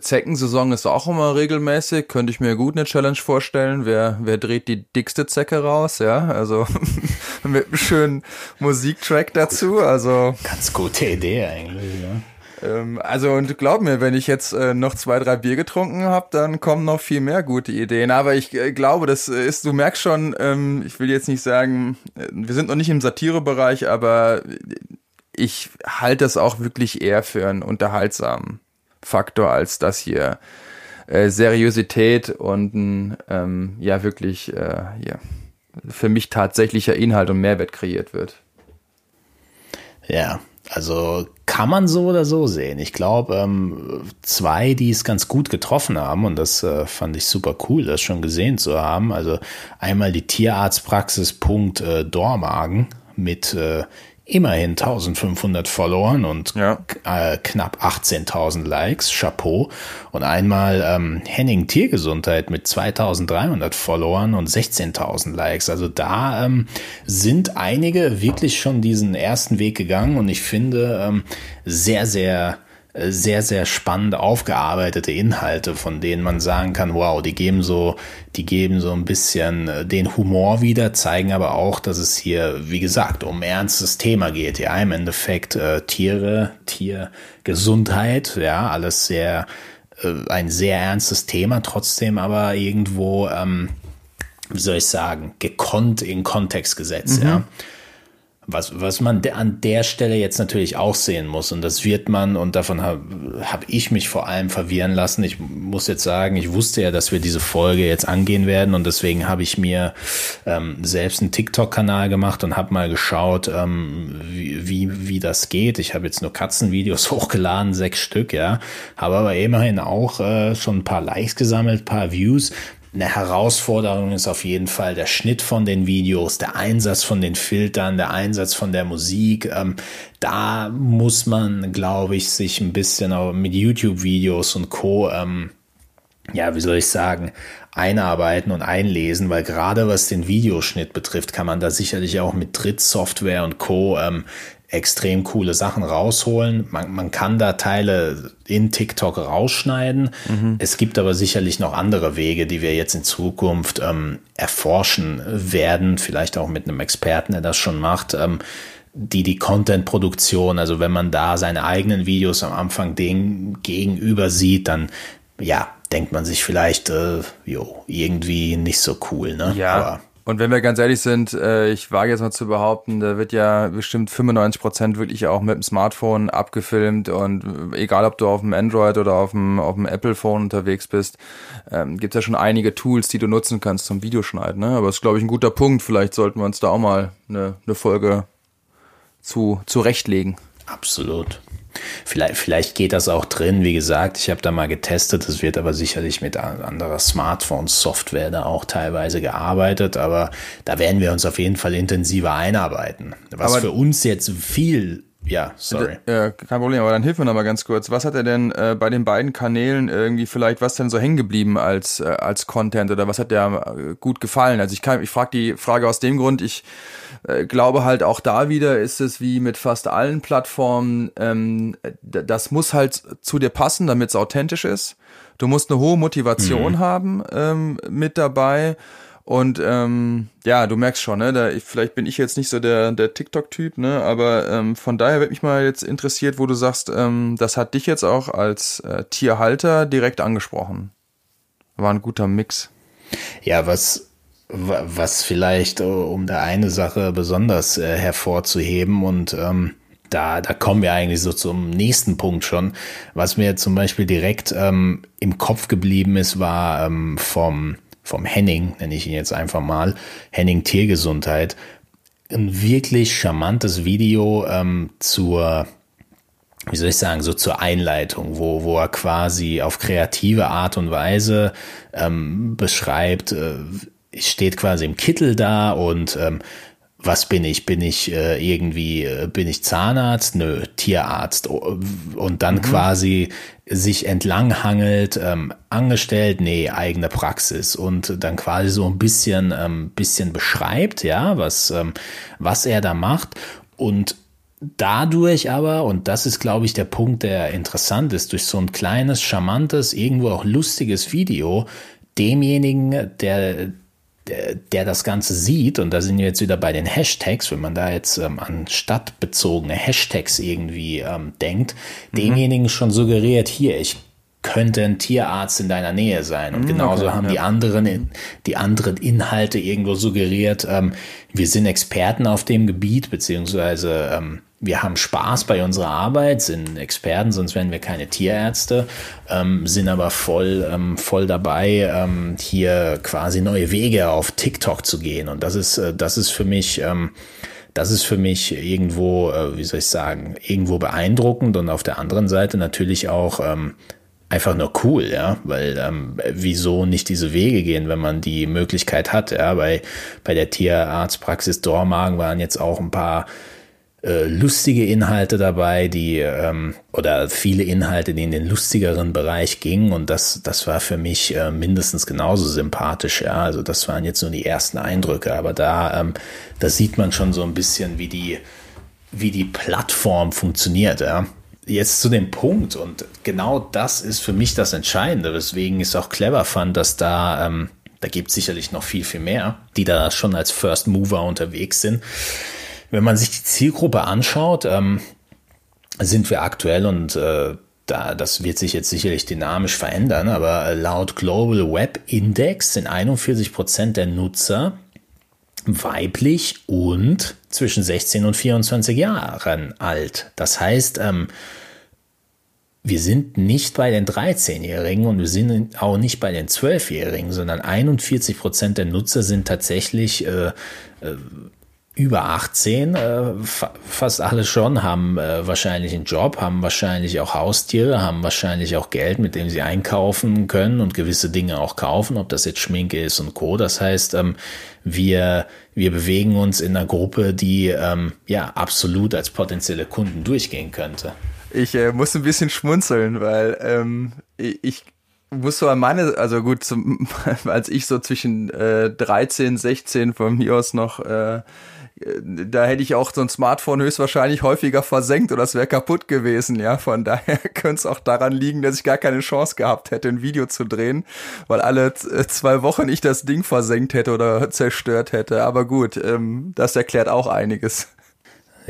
Zeckensaison ist auch immer regelmäßig. Könnte ich mir gut eine Challenge vorstellen. Wer, wer dreht die dickste Zecke raus? Ja, also [LAUGHS] mit einem schönen Musiktrack dazu. Also ganz gute Idee eigentlich. Ja. Ähm, also und glaub mir, wenn ich jetzt äh, noch zwei, drei Bier getrunken habe, dann kommen noch viel mehr gute Ideen. Aber ich äh, glaube, das ist, du merkst schon, ähm, ich will jetzt nicht sagen, äh, wir sind noch nicht im Satirebereich, aber ich halte das auch wirklich eher für einen unterhaltsamen Faktor als dass hier äh, Seriosität und ein ähm, ja wirklich äh, ja, für mich tatsächlicher Inhalt und Mehrwert kreiert wird. Ja, also kann man so oder so sehen. Ich glaube, ähm, zwei, die es ganz gut getroffen haben, und das äh, fand ich super cool, das schon gesehen zu haben. Also einmal die Tierarztpraxis äh, Dormagen mit äh, immerhin 1500 Followern und ja. äh, knapp 18.000 Likes. Chapeau. Und einmal ähm, Henning Tiergesundheit mit 2300 Followern und 16.000 Likes. Also da ähm, sind einige wirklich schon diesen ersten Weg gegangen und ich finde ähm, sehr, sehr sehr, sehr spannend aufgearbeitete Inhalte, von denen man sagen kann, wow, die geben so, die geben so ein bisschen äh, den Humor wieder, zeigen aber auch, dass es hier, wie gesagt, um ernstes Thema geht. Ja, im Endeffekt äh, Tiere, Tiergesundheit, ja, alles sehr, äh, ein sehr ernstes Thema, trotzdem aber irgendwo, ähm, wie soll ich sagen, gekonnt in Kontext gesetzt, mhm. ja. Was, was man an der Stelle jetzt natürlich auch sehen muss, und das wird man, und davon habe hab ich mich vor allem verwirren lassen. Ich muss jetzt sagen, ich wusste ja, dass wir diese Folge jetzt angehen werden, und deswegen habe ich mir ähm, selbst einen TikTok-Kanal gemacht und habe mal geschaut, ähm, wie, wie, wie das geht. Ich habe jetzt nur Katzenvideos [LAUGHS] hochgeladen, sechs Stück, ja, habe aber immerhin auch äh, schon ein paar Likes gesammelt, paar Views eine Herausforderung ist auf jeden Fall der Schnitt von den Videos, der Einsatz von den Filtern, der Einsatz von der Musik. Ähm, da muss man, glaube ich, sich ein bisschen mit YouTube-Videos und Co. Ähm, ja, wie soll ich sagen, einarbeiten und einlesen, weil gerade was den Videoschnitt betrifft, kann man da sicherlich auch mit Drittsoftware und Co. Ähm, extrem coole Sachen rausholen. Man, man kann da Teile in TikTok rausschneiden. Mhm. Es gibt aber sicherlich noch andere Wege, die wir jetzt in Zukunft ähm, erforschen werden, vielleicht auch mit einem Experten, der das schon macht. Ähm, die die Content-Produktion, also wenn man da seine eigenen Videos am Anfang dem gegenüber sieht, dann ja, denkt man sich vielleicht, äh, jo, irgendwie nicht so cool, ne? Ja. Aber und wenn wir ganz ehrlich sind, äh, ich wage jetzt mal zu behaupten, da wird ja bestimmt 95 Prozent wirklich auch mit dem Smartphone abgefilmt und egal ob du auf dem Android oder auf dem, auf dem Apple-Phone unterwegs bist, ähm, gibt ja schon einige Tools, die du nutzen kannst zum Videoschneiden. Ne? Aber das ist, glaube ich, ein guter Punkt. Vielleicht sollten wir uns da auch mal eine, eine Folge zu zurechtlegen. Absolut. Vielleicht, vielleicht geht das auch drin, wie gesagt, ich habe da mal getestet, es wird aber sicherlich mit anderer Smartphone-Software da auch teilweise gearbeitet, aber da werden wir uns auf jeden Fall intensiver einarbeiten. Was aber für uns jetzt viel ja, sorry. Ja, kein Problem, aber dann hilf mir noch mal ganz kurz. Was hat er denn äh, bei den beiden Kanälen irgendwie vielleicht, was denn so hängen geblieben als, äh, als Content oder was hat der äh, gut gefallen? Also ich kann, ich frage die Frage aus dem Grund, ich äh, glaube halt auch da wieder ist es wie mit fast allen Plattformen, ähm, das muss halt zu dir passen, damit es authentisch ist. Du musst eine hohe Motivation mhm. haben ähm, mit dabei und ähm, ja, du merkst schon, ne, da, vielleicht bin ich jetzt nicht so der, der TikTok-Typ, ne, aber ähm, von daher wird mich mal jetzt interessiert, wo du sagst, ähm, das hat dich jetzt auch als äh, Tierhalter direkt angesprochen. War ein guter Mix. Ja, was, was vielleicht, äh, um da eine Sache besonders äh, hervorzuheben und ähm, da, da kommen wir eigentlich so zum nächsten Punkt schon. Was mir zum Beispiel direkt ähm, im Kopf geblieben ist, war ähm, vom vom Henning, nenne ich ihn jetzt einfach mal, Henning Tiergesundheit, ein wirklich charmantes Video ähm, zur, wie soll ich sagen, so zur Einleitung, wo, wo er quasi auf kreative Art und Weise ähm, beschreibt, äh, steht quasi im Kittel da und ähm, was bin ich? Bin ich äh, irgendwie, äh, bin ich Zahnarzt? Nö, Tierarzt. Und dann mhm. quasi sich entlanghangelt, ähm, angestellt, nee, eigene Praxis. Und dann quasi so ein bisschen, ähm, bisschen beschreibt, ja, was, ähm, was er da macht. Und dadurch aber, und das ist, glaube ich, der Punkt, der interessant ist, durch so ein kleines, charmantes, irgendwo auch lustiges Video, demjenigen, der, der, das Ganze sieht, und da sind wir jetzt wieder bei den Hashtags, wenn man da jetzt ähm, an stadtbezogene Hashtags irgendwie ähm, denkt, mhm. demjenigen schon suggeriert, hier, ich könnte ein Tierarzt in deiner Nähe sein. Und mhm, genauso okay, haben ja. die anderen, die anderen Inhalte irgendwo suggeriert, ähm, wir sind Experten auf dem Gebiet, beziehungsweise ähm, wir haben Spaß bei unserer Arbeit, sind Experten, sonst wären wir keine Tierärzte, ähm, sind aber voll, ähm, voll dabei, ähm, hier quasi neue Wege auf TikTok zu gehen. Und das ist, äh, das ist für mich, ähm, das ist für mich irgendwo, äh, wie soll ich sagen, irgendwo beeindruckend und auf der anderen Seite natürlich auch ähm, einfach nur cool, ja, weil ähm, wieso nicht diese Wege gehen, wenn man die Möglichkeit hat, ja, bei, bei der Tierarztpraxis Dormagen waren jetzt auch ein paar äh, lustige Inhalte dabei, die ähm, oder viele Inhalte, die in den lustigeren Bereich gingen und das, das war für mich äh, mindestens genauso sympathisch. Ja, also das waren jetzt nur die ersten Eindrücke, aber da, ähm, da sieht man schon so ein bisschen, wie die, wie die Plattform funktioniert. Ja. Jetzt zu dem Punkt und genau das ist für mich das Entscheidende, weswegen ich es auch clever fand, dass da ähm, da gibt es sicherlich noch viel, viel mehr, die da schon als First Mover unterwegs sind. Wenn man sich die Zielgruppe anschaut, ähm, sind wir aktuell und äh, da, das wird sich jetzt sicherlich dynamisch verändern, aber laut Global Web Index sind 41 Prozent der Nutzer weiblich und zwischen 16 und 24 Jahren alt. Das heißt, ähm, wir sind nicht bei den 13-Jährigen und wir sind auch nicht bei den 12-Jährigen, sondern 41 Prozent der Nutzer sind tatsächlich äh, äh, über 18, äh, fa fast alle schon, haben äh, wahrscheinlich einen Job, haben wahrscheinlich auch Haustiere, haben wahrscheinlich auch Geld, mit dem sie einkaufen können und gewisse Dinge auch kaufen, ob das jetzt Schminke ist und Co. Das heißt, ähm, wir, wir bewegen uns in einer Gruppe, die ähm, ja absolut als potenzielle Kunden durchgehen könnte. Ich äh, muss ein bisschen schmunzeln, weil ähm, ich muss so an meine, also gut, zum, [LAUGHS] als ich so zwischen äh, 13, 16 von mir aus noch äh, da hätte ich auch so ein Smartphone höchstwahrscheinlich häufiger versenkt oder es wäre kaputt gewesen, ja. Von [LAUGHS] daher könnte es auch daran liegen, dass ich gar keine Chance gehabt hätte, ein Video zu drehen, weil alle äh, zwei Wochen ich das Ding versenkt hätte oder zerstört hätte. Aber gut, ähm, das erklärt auch einiges.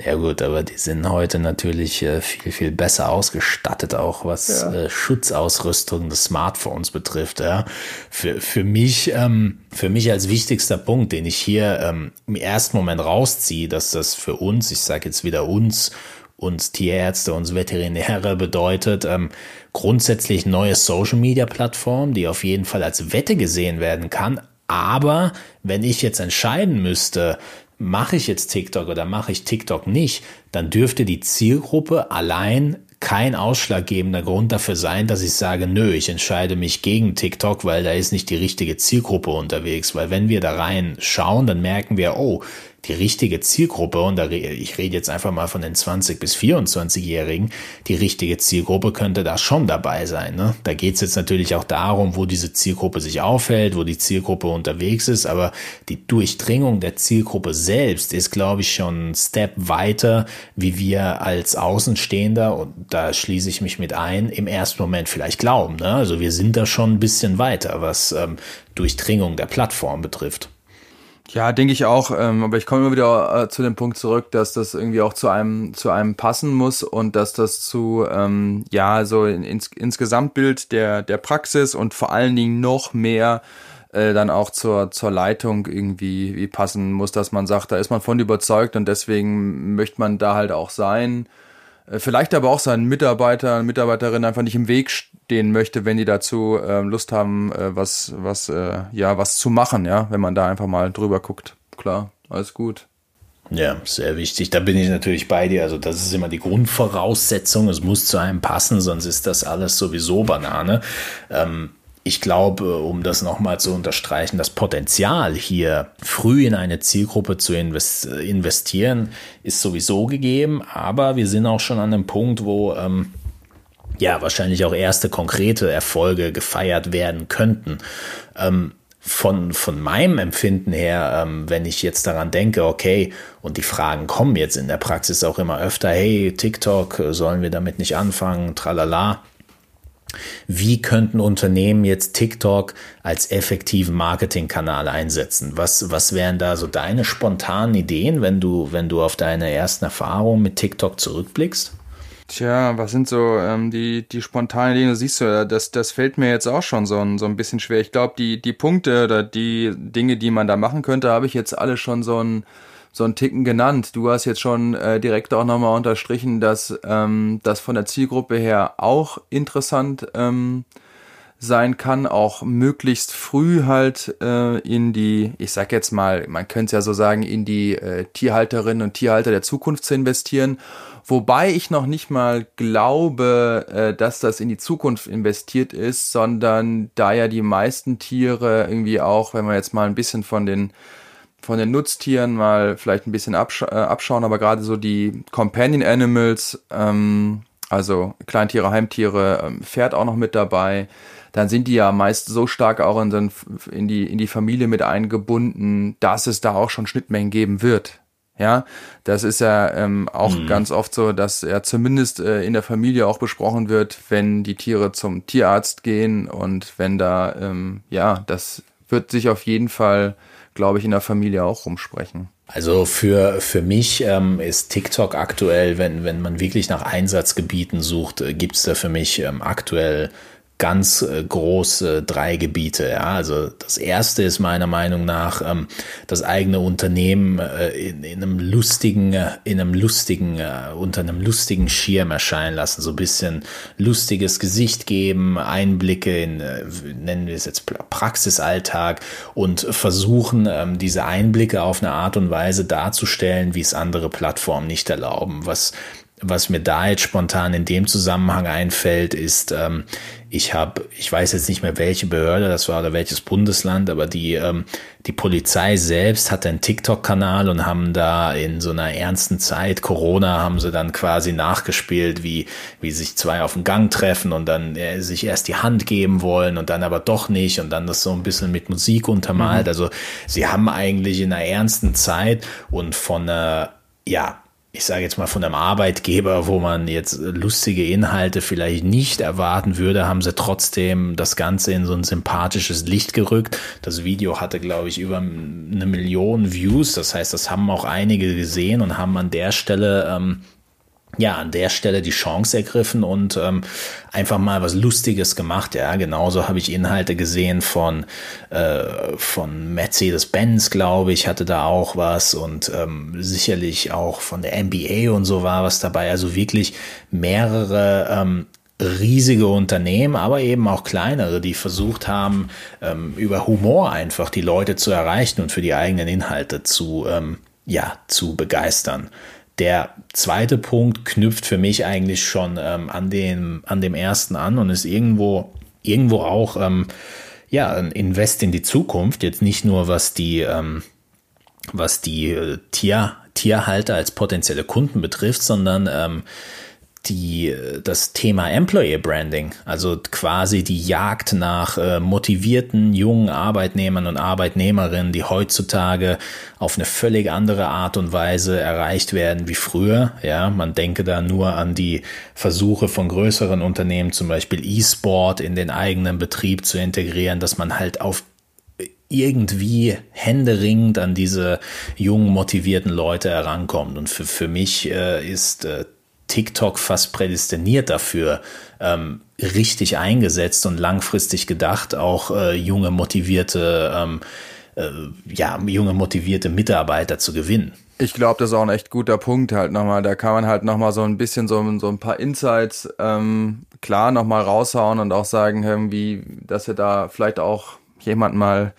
Ja gut, aber die sind heute natürlich äh, viel, viel besser ausgestattet, auch was ja. äh, Schutzausrüstung des Smartphones betrifft. Ja. Für, für, mich, ähm, für mich als wichtigster Punkt, den ich hier ähm, im ersten Moment rausziehe, dass das für uns, ich sage jetzt wieder uns, uns Tierärzte, uns Veterinäre bedeutet, ähm, grundsätzlich neue Social-Media-Plattform, die auf jeden Fall als Wette gesehen werden kann. Aber wenn ich jetzt entscheiden müsste, mache ich jetzt TikTok oder mache ich TikTok nicht, dann dürfte die Zielgruppe allein kein ausschlaggebender Grund dafür sein, dass ich sage, nö, ich entscheide mich gegen TikTok, weil da ist nicht die richtige Zielgruppe unterwegs. Weil wenn wir da rein schauen, dann merken wir, oh, die richtige Zielgruppe, und da, ich rede jetzt einfach mal von den 20- bis 24-Jährigen, die richtige Zielgruppe könnte da schon dabei sein. Ne? Da geht es jetzt natürlich auch darum, wo diese Zielgruppe sich aufhält, wo die Zielgruppe unterwegs ist, aber die Durchdringung der Zielgruppe selbst ist, glaube ich, schon ein Step weiter, wie wir als Außenstehender, und da schließe ich mich mit ein, im ersten Moment vielleicht glauben. Ne? Also wir sind da schon ein bisschen weiter, was ähm, Durchdringung der Plattform betrifft. Ja, denke ich auch. Ähm, aber ich komme immer wieder äh, zu dem Punkt zurück, dass das irgendwie auch zu einem zu einem passen muss und dass das zu ähm, ja so in, ins, ins Gesamtbild der der Praxis und vor allen Dingen noch mehr äh, dann auch zur zur Leitung irgendwie wie passen muss, dass man sagt, da ist man von überzeugt und deswegen möchte man da halt auch sein. Äh, vielleicht aber auch seinen Mitarbeitern, Mitarbeiterinnen einfach nicht im Weg stehen möchte, wenn die dazu äh, Lust haben, äh, was, was, äh, ja, was zu machen, ja, wenn man da einfach mal drüber guckt. Klar, alles gut. Ja, sehr wichtig. Da bin ich natürlich bei dir. Also das ist immer die Grundvoraussetzung. Es muss zu einem passen, sonst ist das alles sowieso Banane. Ähm, ich glaube, um das nochmal zu unterstreichen, das Potenzial hier früh in eine Zielgruppe zu investieren, ist sowieso gegeben. Aber wir sind auch schon an einem Punkt, wo ähm, ja wahrscheinlich auch erste konkrete Erfolge gefeiert werden könnten. Ähm, von, von meinem Empfinden her, ähm, wenn ich jetzt daran denke, okay, und die Fragen kommen jetzt in der Praxis auch immer öfter, hey, TikTok, sollen wir damit nicht anfangen, tralala wie könnten Unternehmen jetzt TikTok als effektiven Marketingkanal einsetzen? Was, was wären da so deine spontanen Ideen, wenn du, wenn du auf deine ersten Erfahrungen mit TikTok zurückblickst? Tja, was sind so ähm, die, die spontanen Ideen? Du siehst ja, das, das fällt mir jetzt auch schon so ein, so ein bisschen schwer. Ich glaube, die, die Punkte oder die Dinge, die man da machen könnte, habe ich jetzt alle schon so ein so einen Ticken genannt. Du hast jetzt schon äh, direkt auch nochmal unterstrichen, dass ähm, das von der Zielgruppe her auch interessant ähm, sein kann, auch möglichst früh halt äh, in die, ich sag jetzt mal, man könnte es ja so sagen, in die äh, Tierhalterinnen und Tierhalter der Zukunft zu investieren. Wobei ich noch nicht mal glaube, äh, dass das in die Zukunft investiert ist, sondern da ja die meisten Tiere irgendwie auch, wenn man jetzt mal ein bisschen von den von den Nutztieren mal vielleicht ein bisschen absch äh, abschauen, aber gerade so die Companion Animals, ähm, also Kleintiere, Heimtiere, ähm, Pferd auch noch mit dabei, dann sind die ja meist so stark auch in, den, in, die, in die Familie mit eingebunden, dass es da auch schon Schnittmengen geben wird. Ja, das ist ja ähm, auch mhm. ganz oft so, dass ja zumindest äh, in der Familie auch besprochen wird, wenn die Tiere zum Tierarzt gehen und wenn da, ähm, ja, das wird sich auf jeden Fall glaube ich, in der Familie auch rumsprechen. Also für, für mich ähm, ist TikTok aktuell, wenn, wenn man wirklich nach Einsatzgebieten sucht, äh, gibt es da für mich ähm, aktuell ganz äh, große drei Gebiete. Ja, also das erste ist meiner Meinung nach ähm, das eigene Unternehmen äh, in, in einem lustigen, äh, in einem lustigen, äh, unter einem lustigen Schirm erscheinen lassen, so ein bisschen lustiges Gesicht geben, Einblicke in, äh, nennen wir es jetzt Praxisalltag und versuchen ähm, diese Einblicke auf eine Art und Weise darzustellen, wie es andere Plattformen nicht erlauben. Was was mir da jetzt spontan in dem Zusammenhang einfällt, ist, ähm, ich habe, ich weiß jetzt nicht mehr, welche Behörde das war oder welches Bundesland, aber die, ähm, die Polizei selbst hatte einen TikTok-Kanal und haben da in so einer ernsten Zeit, Corona, haben sie dann quasi nachgespielt, wie, wie sich zwei auf dem Gang treffen und dann äh, sich erst die Hand geben wollen und dann aber doch nicht und dann das so ein bisschen mit Musik untermalt. Mhm. Also sie haben eigentlich in einer ernsten Zeit und von einer, ja, ich sage jetzt mal von einem Arbeitgeber, wo man jetzt lustige Inhalte vielleicht nicht erwarten würde, haben sie trotzdem das Ganze in so ein sympathisches Licht gerückt. Das Video hatte, glaube ich, über eine Million Views. Das heißt, das haben auch einige gesehen und haben an der Stelle ähm, ja, an der Stelle die Chance ergriffen und ähm, einfach mal was Lustiges gemacht. Ja, genauso habe ich Inhalte gesehen von, äh, von Mercedes-Benz, glaube ich, hatte da auch was und ähm, sicherlich auch von der NBA und so war was dabei. Also wirklich mehrere ähm, riesige Unternehmen, aber eben auch kleinere, die versucht haben, ähm, über Humor einfach die Leute zu erreichen und für die eigenen Inhalte zu, ähm, ja, zu begeistern. Der zweite Punkt knüpft für mich eigentlich schon ähm, an, dem, an dem ersten an und ist irgendwo, irgendwo auch ähm, ja, ein Invest in die Zukunft. Jetzt nicht nur was die, ähm, was die äh, Tier, Tierhalter als potenzielle Kunden betrifft, sondern ähm, die, das Thema Employer Branding, also quasi die Jagd nach äh, motivierten jungen Arbeitnehmern und Arbeitnehmerinnen, die heutzutage auf eine völlig andere Art und Weise erreicht werden wie früher. Ja, man denke da nur an die Versuche von größeren Unternehmen, zum Beispiel E-Sport in den eigenen Betrieb zu integrieren, dass man halt auf irgendwie händeringend an diese jungen, motivierten Leute herankommt. Und für, für mich äh, ist äh, TikTok fast prädestiniert dafür, ähm, richtig eingesetzt und langfristig gedacht, auch äh, junge motivierte, ähm, äh, ja, junge motivierte Mitarbeiter zu gewinnen. Ich glaube, das ist auch ein echt guter Punkt halt nochmal. Da kann man halt nochmal so ein bisschen so, so ein paar Insights ähm, klar nochmal raushauen und auch sagen, irgendwie, dass wir da vielleicht auch jemand mal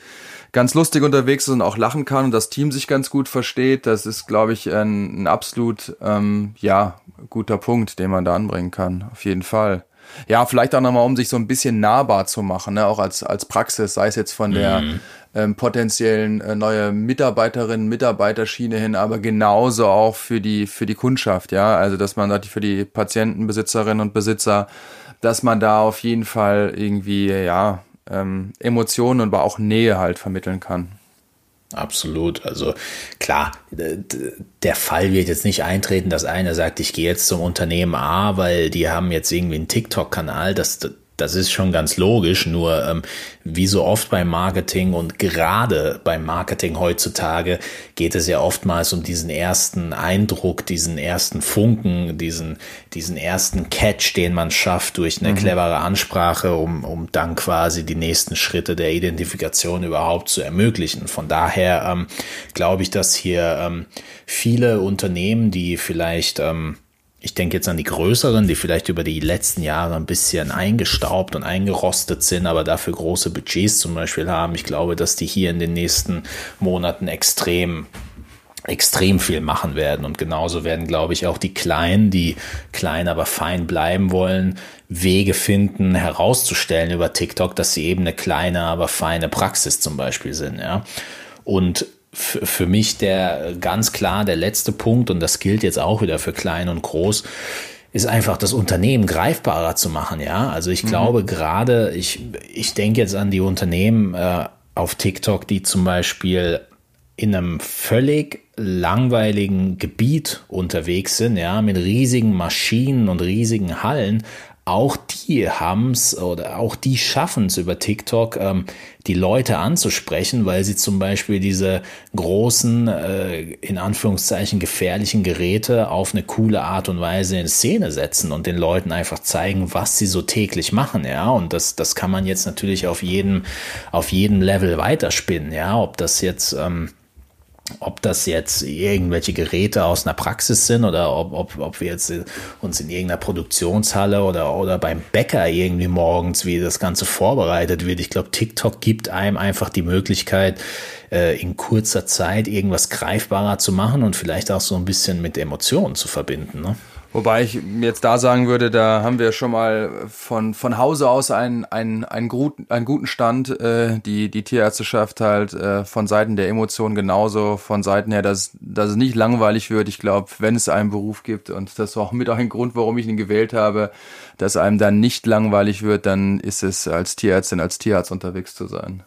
ganz lustig unterwegs ist und auch lachen kann und das Team sich ganz gut versteht. Das ist, glaube ich, ein, ein absolut ähm, ja guter Punkt, den man da anbringen kann. Auf jeden Fall. Ja, vielleicht auch nochmal, um sich so ein bisschen nahbar zu machen, ne? auch als, als Praxis, sei es jetzt von der mhm. ähm, potenziellen äh, neue Mitarbeiterin, Mitarbeiterschiene hin, aber genauso auch für die, für die Kundschaft, ja. Also, dass man sagt, für die Patientenbesitzerinnen und Besitzer, dass man da auf jeden Fall irgendwie, ja, ähm, Emotionen und aber auch Nähe halt vermitteln kann. Absolut. Also klar, der Fall wird jetzt nicht eintreten, dass einer sagt, ich gehe jetzt zum Unternehmen A, weil die haben jetzt irgendwie einen TikTok-Kanal. Das, das ist schon ganz logisch, nur ähm, wie so oft beim Marketing und gerade beim Marketing heutzutage geht es ja oftmals um diesen ersten Eindruck, diesen ersten Funken, diesen, diesen ersten Catch, den man schafft durch eine mhm. clevere Ansprache, um, um dann quasi die nächsten Schritte der Identifikation überhaupt zu ermöglichen. Von daher ähm, glaube ich, dass hier ähm, viele Unternehmen, die vielleicht ähm, ich denke jetzt an die größeren, die vielleicht über die letzten Jahre ein bisschen eingestaubt und eingerostet sind, aber dafür große Budgets zum Beispiel haben. Ich glaube, dass die hier in den nächsten Monaten extrem extrem viel machen werden. Und genauso werden, glaube ich, auch die Kleinen, die klein, aber fein bleiben wollen, Wege finden, herauszustellen über TikTok, dass sie eben eine kleine, aber feine Praxis zum Beispiel sind. Ja. Und für mich der ganz klar der letzte Punkt, und das gilt jetzt auch wieder für klein und groß, ist einfach das Unternehmen greifbarer zu machen, ja. Also ich mhm. glaube gerade, ich, ich denke jetzt an die Unternehmen äh, auf TikTok, die zum Beispiel in einem völlig langweiligen Gebiet unterwegs sind, ja, mit riesigen Maschinen und riesigen Hallen, auch die haben es oder auch die schaffen es über TikTok, ähm, die Leute anzusprechen, weil sie zum Beispiel diese großen, äh, in Anführungszeichen gefährlichen Geräte auf eine coole Art und Weise in Szene setzen und den Leuten einfach zeigen, was sie so täglich machen, ja. Und das, das kann man jetzt natürlich auf jedem, auf jedem Level weiterspinnen, ja. Ob das jetzt, ähm, ob das jetzt irgendwelche Geräte aus einer Praxis sind oder ob, ob, ob wir jetzt uns in irgendeiner Produktionshalle oder, oder beim Bäcker irgendwie morgens, wie das Ganze vorbereitet wird. Ich glaube, TikTok gibt einem einfach die Möglichkeit, äh, in kurzer Zeit irgendwas greifbarer zu machen und vielleicht auch so ein bisschen mit Emotionen zu verbinden. Ne? Wobei ich jetzt da sagen würde, da haben wir schon mal von, von Hause aus einen, einen, einen, guten, einen guten Stand. Äh, die, die Tierärzteschaft halt äh, von Seiten der Emotionen genauso, von Seiten her, dass, dass es nicht langweilig wird. Ich glaube, wenn es einen Beruf gibt, und das war auch mit auch ein Grund, warum ich ihn gewählt habe, dass einem dann nicht langweilig wird, dann ist es als Tierärztin, als Tierarzt unterwegs zu sein.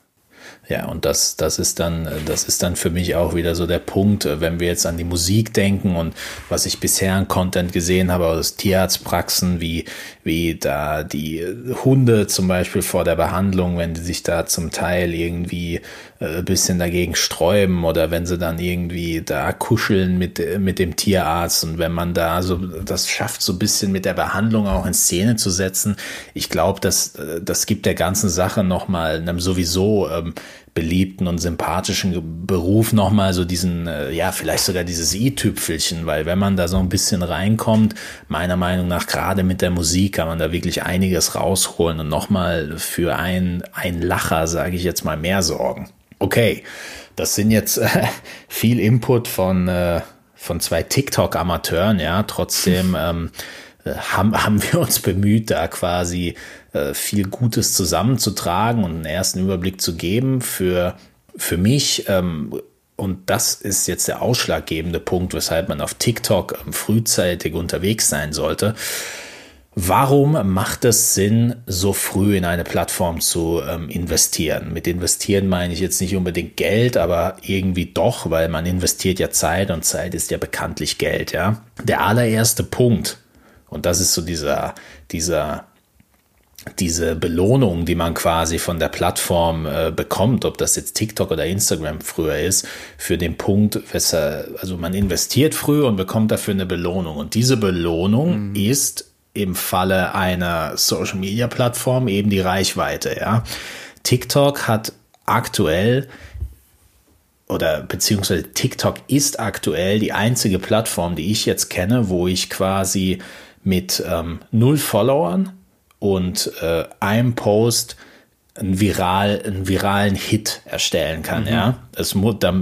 Ja, und das, das ist dann, das ist dann für mich auch wieder so der Punkt, wenn wir jetzt an die Musik denken und was ich bisher an Content gesehen habe aus Tierarztpraxen, wie, wie da die Hunde zum Beispiel vor der Behandlung, wenn die sich da zum Teil irgendwie äh, bisschen dagegen sträuben oder wenn sie dann irgendwie da kuscheln mit, mit dem Tierarzt und wenn man da so das schafft, so ein bisschen mit der Behandlung auch in Szene zu setzen, ich glaube, das, das gibt der ganzen Sache nochmal einem sowieso ähm, beliebten und sympathischen Beruf nochmal so diesen, äh, ja, vielleicht sogar dieses i-Tüpfelchen, weil wenn man da so ein bisschen reinkommt, meiner Meinung nach gerade mit der Musik kann man da wirklich einiges rausholen und nochmal für ein, ein Lacher, sage ich jetzt mal, mehr sorgen. Okay, das sind jetzt äh, [LAUGHS] viel Input von, äh, von zwei TikTok-Amateuren, ja, trotzdem ähm, äh, haben, haben wir uns bemüht, da quasi äh, viel Gutes zusammenzutragen und einen ersten Überblick zu geben. Für, für mich ähm, und das ist jetzt der ausschlaggebende Punkt, weshalb man auf TikTok ähm, frühzeitig unterwegs sein sollte. Warum macht es Sinn, so früh in eine Plattform zu ähm, investieren? Mit investieren meine ich jetzt nicht unbedingt Geld, aber irgendwie doch, weil man investiert ja Zeit und Zeit ist ja bekanntlich Geld, ja. Der allererste Punkt, und das ist so dieser, dieser diese Belohnung, die man quasi von der Plattform äh, bekommt, ob das jetzt TikTok oder Instagram früher ist, für den Punkt, weshalb, also man investiert früh und bekommt dafür eine Belohnung. Und diese Belohnung mhm. ist im Falle einer Social Media Plattform eben die Reichweite, ja. TikTok hat aktuell oder beziehungsweise TikTok ist aktuell die einzige Plattform, die ich jetzt kenne, wo ich quasi mit ähm, null Followern und äh, einem Post einen, viral, einen viralen Hit erstellen kann. Mhm. Ja, es mu da,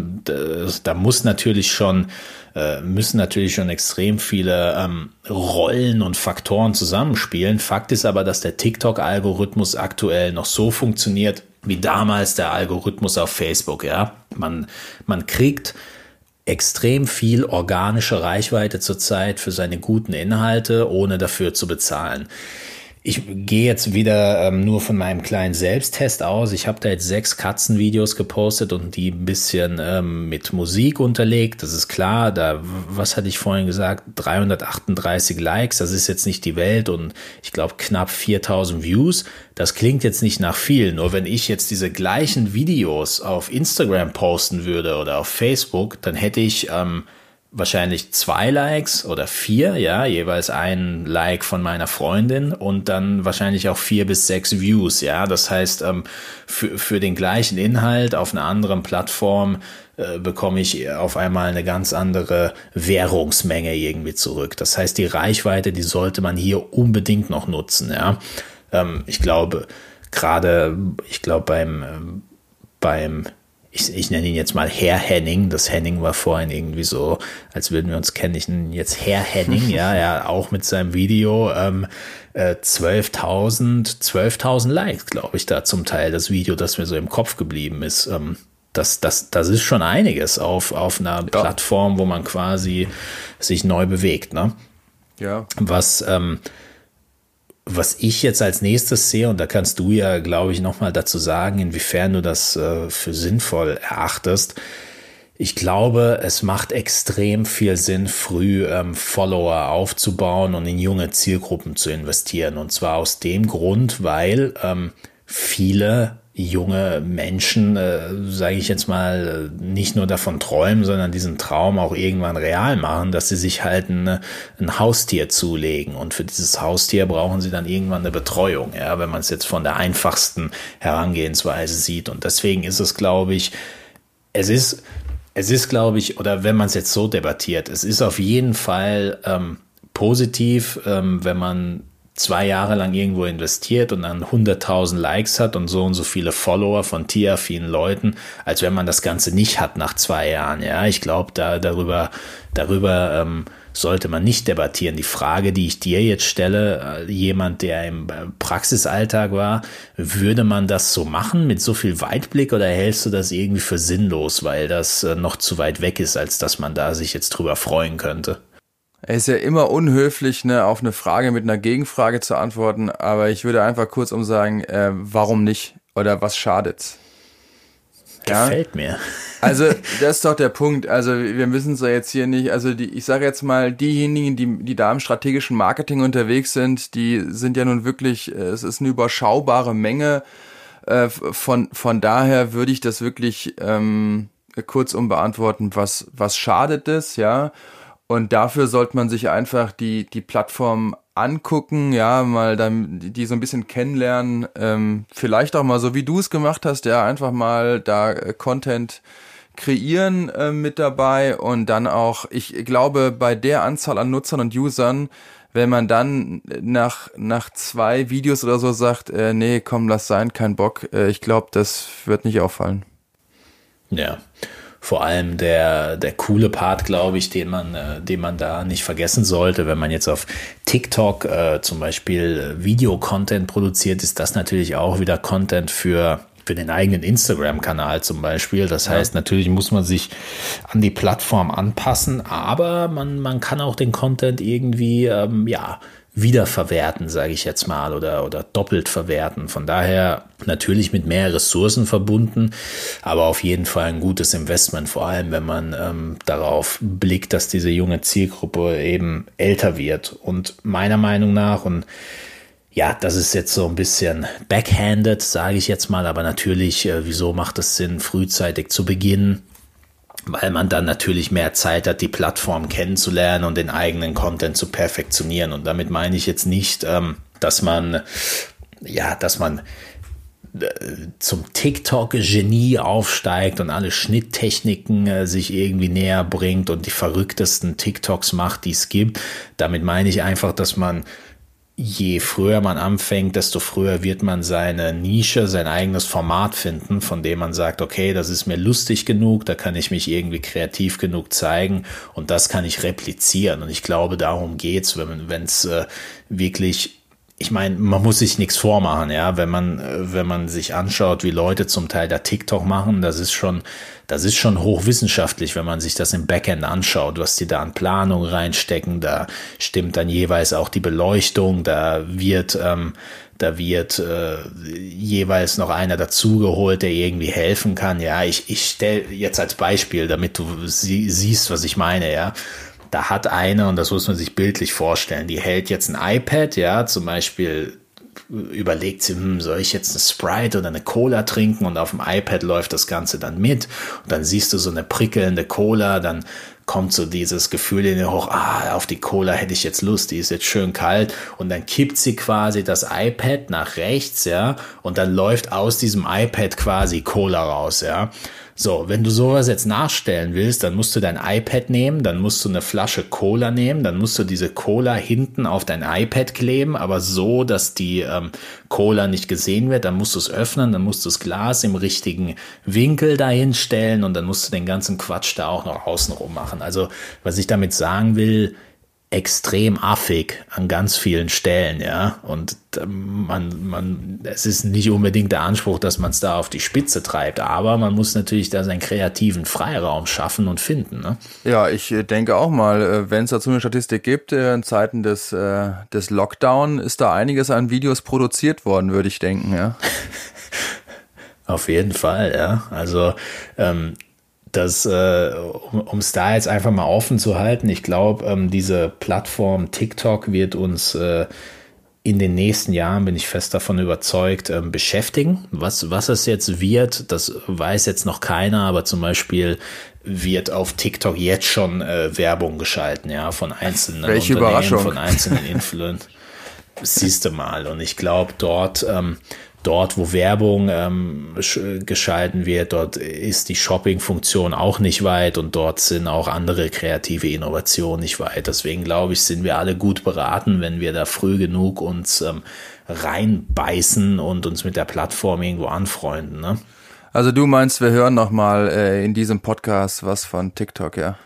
da muss natürlich schon äh, müssen natürlich schon extrem viele ähm, Rollen und Faktoren zusammenspielen. Fakt ist aber, dass der TikTok-Algorithmus aktuell noch so funktioniert wie damals der Algorithmus auf Facebook. Ja, man man kriegt extrem viel organische Reichweite zurzeit für seine guten Inhalte, ohne dafür zu bezahlen. Ich gehe jetzt wieder ähm, nur von meinem kleinen Selbsttest aus. Ich habe da jetzt sechs Katzenvideos gepostet und die ein bisschen ähm, mit Musik unterlegt. Das ist klar. Da, was hatte ich vorhin gesagt? 338 Likes. Das ist jetzt nicht die Welt und ich glaube knapp 4000 Views. Das klingt jetzt nicht nach viel. Nur wenn ich jetzt diese gleichen Videos auf Instagram posten würde oder auf Facebook, dann hätte ich ähm, wahrscheinlich zwei Likes oder vier, ja, jeweils ein Like von meiner Freundin und dann wahrscheinlich auch vier bis sechs Views, ja. Das heißt, ähm, für, für den gleichen Inhalt auf einer anderen Plattform äh, bekomme ich auf einmal eine ganz andere Währungsmenge irgendwie zurück. Das heißt, die Reichweite, die sollte man hier unbedingt noch nutzen, ja. Ähm, ich glaube, gerade, ich glaube beim, ähm, beim ich, ich nenne ihn jetzt mal Herr Henning. Das Henning war vorhin irgendwie so, als würden wir uns kennen. Ich nenne ihn jetzt Herr Henning, ja, [LAUGHS] ja, auch mit seinem Video. Ähm, äh, 12.000, 12.000 Likes, glaube ich, da zum Teil das Video, das mir so im Kopf geblieben ist. Ähm, das, das, das ist schon einiges auf, auf einer ja. Plattform, wo man quasi sich neu bewegt, ne? Ja. Was, ähm, was ich jetzt als nächstes sehe, und da kannst du ja, glaube ich, nochmal dazu sagen, inwiefern du das äh, für sinnvoll erachtest. Ich glaube, es macht extrem viel Sinn, früh ähm, Follower aufzubauen und in junge Zielgruppen zu investieren. Und zwar aus dem Grund, weil ähm, viele junge Menschen, äh, sage ich jetzt mal, nicht nur davon träumen, sondern diesen Traum auch irgendwann real machen, dass sie sich halt ein, ein Haustier zulegen. Und für dieses Haustier brauchen sie dann irgendwann eine Betreuung, ja, wenn man es jetzt von der einfachsten Herangehensweise sieht. Und deswegen ist es, glaube ich, es ist, es ist, glaube ich, oder wenn man es jetzt so debattiert, es ist auf jeden Fall ähm, positiv, ähm, wenn man zwei Jahre lang irgendwo investiert und dann 100.000 Likes hat und so und so viele Follower von tierfinen Leuten, als wenn man das Ganze nicht hat nach zwei Jahren. Ja, ich glaube, da, darüber, darüber ähm, sollte man nicht debattieren. Die Frage, die ich dir jetzt stelle, äh, jemand, der im äh, Praxisalltag war, würde man das so machen mit so viel Weitblick oder hältst du das irgendwie für sinnlos, weil das äh, noch zu weit weg ist, als dass man da sich jetzt drüber freuen könnte? Er ist ja immer unhöflich, ne, auf eine Frage mit einer Gegenfrage zu antworten, aber ich würde einfach kurz um sagen, äh, warum nicht oder was schadet's? Ja? Gefällt mir. Also, [LAUGHS] das ist doch der Punkt. Also, wir müssen es ja jetzt hier nicht, also die, ich sage jetzt mal, diejenigen, die, die da im strategischen Marketing unterwegs sind, die sind ja nun wirklich, äh, es ist eine überschaubare Menge. Äh, von, von daher würde ich das wirklich ähm, kurzum beantworten, was, was schadet es, ja? Und dafür sollte man sich einfach die, die Plattform angucken, ja, mal dann die so ein bisschen kennenlernen, ähm, vielleicht auch mal so wie du es gemacht hast, ja, einfach mal da äh, Content kreieren äh, mit dabei und dann auch, ich glaube, bei der Anzahl an Nutzern und Usern, wenn man dann nach, nach zwei Videos oder so sagt, äh, nee, komm, lass sein, kein Bock, äh, ich glaube, das wird nicht auffallen. Ja vor allem der, der coole Part, glaube ich, den man, äh, den man da nicht vergessen sollte. Wenn man jetzt auf TikTok äh, zum Beispiel Videocontent produziert, ist das natürlich auch wieder Content für für den eigenen Instagram-Kanal zum Beispiel. Das heißt, natürlich muss man sich an die Plattform anpassen, aber man, man kann auch den Content irgendwie, ähm, ja, wiederverwerten, sage ich jetzt mal, oder, oder doppelt verwerten. Von daher natürlich mit mehr Ressourcen verbunden, aber auf jeden Fall ein gutes Investment, vor allem wenn man ähm, darauf blickt, dass diese junge Zielgruppe eben älter wird. Und meiner Meinung nach, und ja, das ist jetzt so ein bisschen backhanded, sage ich jetzt mal, aber natürlich, äh, wieso macht es Sinn, frühzeitig zu beginnen? Weil man dann natürlich mehr Zeit hat, die Plattform kennenzulernen und den eigenen Content zu perfektionieren. Und damit meine ich jetzt nicht, ähm, dass man, ja, dass man äh, zum TikTok-Genie aufsteigt und alle Schnitttechniken äh, sich irgendwie näher bringt und die verrücktesten TikToks macht, die es gibt. Damit meine ich einfach, dass man je früher man anfängt, desto früher wird man seine Nische, sein eigenes Format finden, von dem man sagt, okay, das ist mir lustig genug, da kann ich mich irgendwie kreativ genug zeigen und das kann ich replizieren. Und ich glaube, darum geht's, wenn es äh, wirklich ich meine, man muss sich nichts vormachen, ja, wenn man, äh, wenn man sich anschaut, wie Leute zum Teil da TikTok machen, das ist schon, das ist schon hochwissenschaftlich, wenn man sich das im Backend anschaut, was die da an Planung reinstecken, da stimmt dann jeweils auch die Beleuchtung, da wird, ähm, da wird äh, jeweils noch einer dazugeholt, der irgendwie helfen kann. Ja, ich, ich stelle jetzt als Beispiel, damit du sie, siehst, was ich meine, ja da hat eine, und das muss man sich bildlich vorstellen, die hält jetzt ein iPad, ja, zum Beispiel überlegt sie, hm, soll ich jetzt eine Sprite oder eine Cola trinken? Und auf dem iPad läuft das Ganze dann mit. Und dann siehst du so eine prickelnde Cola, dann kommt so dieses Gefühl in dir hoch, ah, auf die Cola hätte ich jetzt Lust, die ist jetzt schön kalt. Und dann kippt sie quasi das iPad nach rechts, ja, und dann läuft aus diesem iPad quasi Cola raus, ja. So, wenn du sowas jetzt nachstellen willst, dann musst du dein iPad nehmen, dann musst du eine Flasche Cola nehmen, dann musst du diese Cola hinten auf dein iPad kleben, aber so, dass die ähm, Cola nicht gesehen wird. Dann musst du es öffnen, dann musst du das Glas im richtigen Winkel dahin stellen und dann musst du den ganzen Quatsch da auch noch außenrum machen. Also, was ich damit sagen will, extrem affig an ganz vielen Stellen, ja. Und ähm, man, man, es ist nicht unbedingt der Anspruch, dass man es da auf die Spitze treibt, aber man muss natürlich da seinen kreativen Freiraum schaffen und finden. Ne? Ja, ich äh, denke auch mal, äh, wenn es dazu eine Statistik gibt, äh, in Zeiten des, des Lockdown ist da einiges an Videos produziert worden, würde ich denken, ja. [LAUGHS] Auf jeden Fall, ja. Also ähm, das, äh, um es da jetzt einfach mal offen zu halten, ich glaube, ähm, diese Plattform TikTok wird uns äh, in den nächsten Jahren, bin ich fest davon überzeugt, ähm, beschäftigen. Was, was es jetzt wird, das weiß jetzt noch keiner, aber zum Beispiel wird auf TikTok jetzt schon äh, Werbung geschalten, ja, von einzelnen Welche Unternehmen, Überraschung. von einzelnen Influencern. [LAUGHS] Siehst du mal. Und ich glaube, dort ähm, dort, wo Werbung ähm, geschalten wird, dort ist die Shopping-Funktion auch nicht weit und dort sind auch andere kreative Innovationen nicht weit. Deswegen glaube ich, sind wir alle gut beraten, wenn wir da früh genug uns ähm, reinbeißen und uns mit der Plattform irgendwo anfreunden. Ne? Also du meinst, wir hören noch mal äh, in diesem Podcast was von TikTok, ja?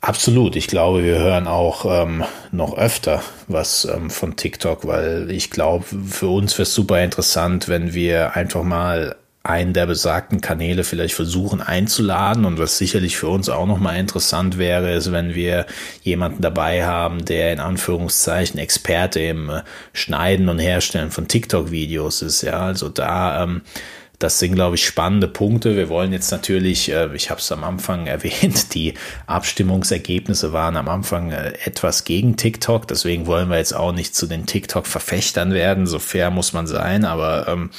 Absolut. Ich glaube, wir hören auch ähm, noch öfter was ähm, von TikTok, weil ich glaube, für uns wäre es super interessant, wenn wir einfach mal einen der besagten Kanäle vielleicht versuchen einzuladen und was sicherlich für uns auch nochmal interessant wäre, ist, wenn wir jemanden dabei haben, der in Anführungszeichen Experte im äh, Schneiden und Herstellen von TikTok-Videos ist. Ja, also da ähm, das sind, glaube ich, spannende Punkte. Wir wollen jetzt natürlich, äh, ich habe es am Anfang [LAUGHS] erwähnt, die Abstimmungsergebnisse waren am Anfang äh, etwas gegen TikTok. Deswegen wollen wir jetzt auch nicht zu den TikTok-Verfechtern werden. So fair muss man sein. Aber ähm,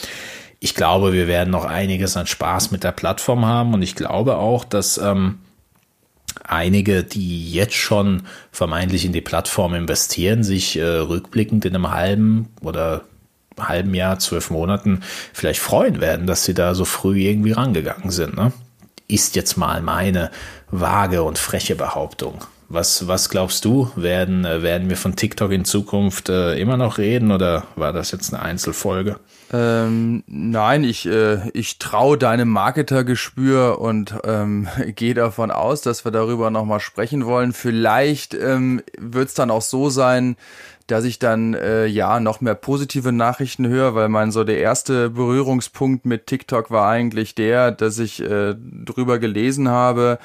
ich glaube, wir werden noch einiges an Spaß mit der Plattform haben. Und ich glaube auch, dass ähm, einige, die jetzt schon vermeintlich in die Plattform investieren, sich äh, rückblickend in einem halben oder halben Jahr, zwölf Monaten vielleicht freuen werden, dass sie da so früh irgendwie rangegangen sind. Ne? Ist jetzt mal meine vage und freche Behauptung. Was, was glaubst du? Werden, äh, werden wir von TikTok in Zukunft äh, immer noch reden oder war das jetzt eine Einzelfolge? Ähm, nein, ich, äh, ich traue deinem Marketergespür und ähm, [LAUGHS] gehe davon aus, dass wir darüber nochmal sprechen wollen. Vielleicht ähm, wird es dann auch so sein, dass ich dann äh, ja noch mehr positive Nachrichten höre, weil mein so der erste Berührungspunkt mit TikTok war eigentlich der, dass ich äh, drüber gelesen habe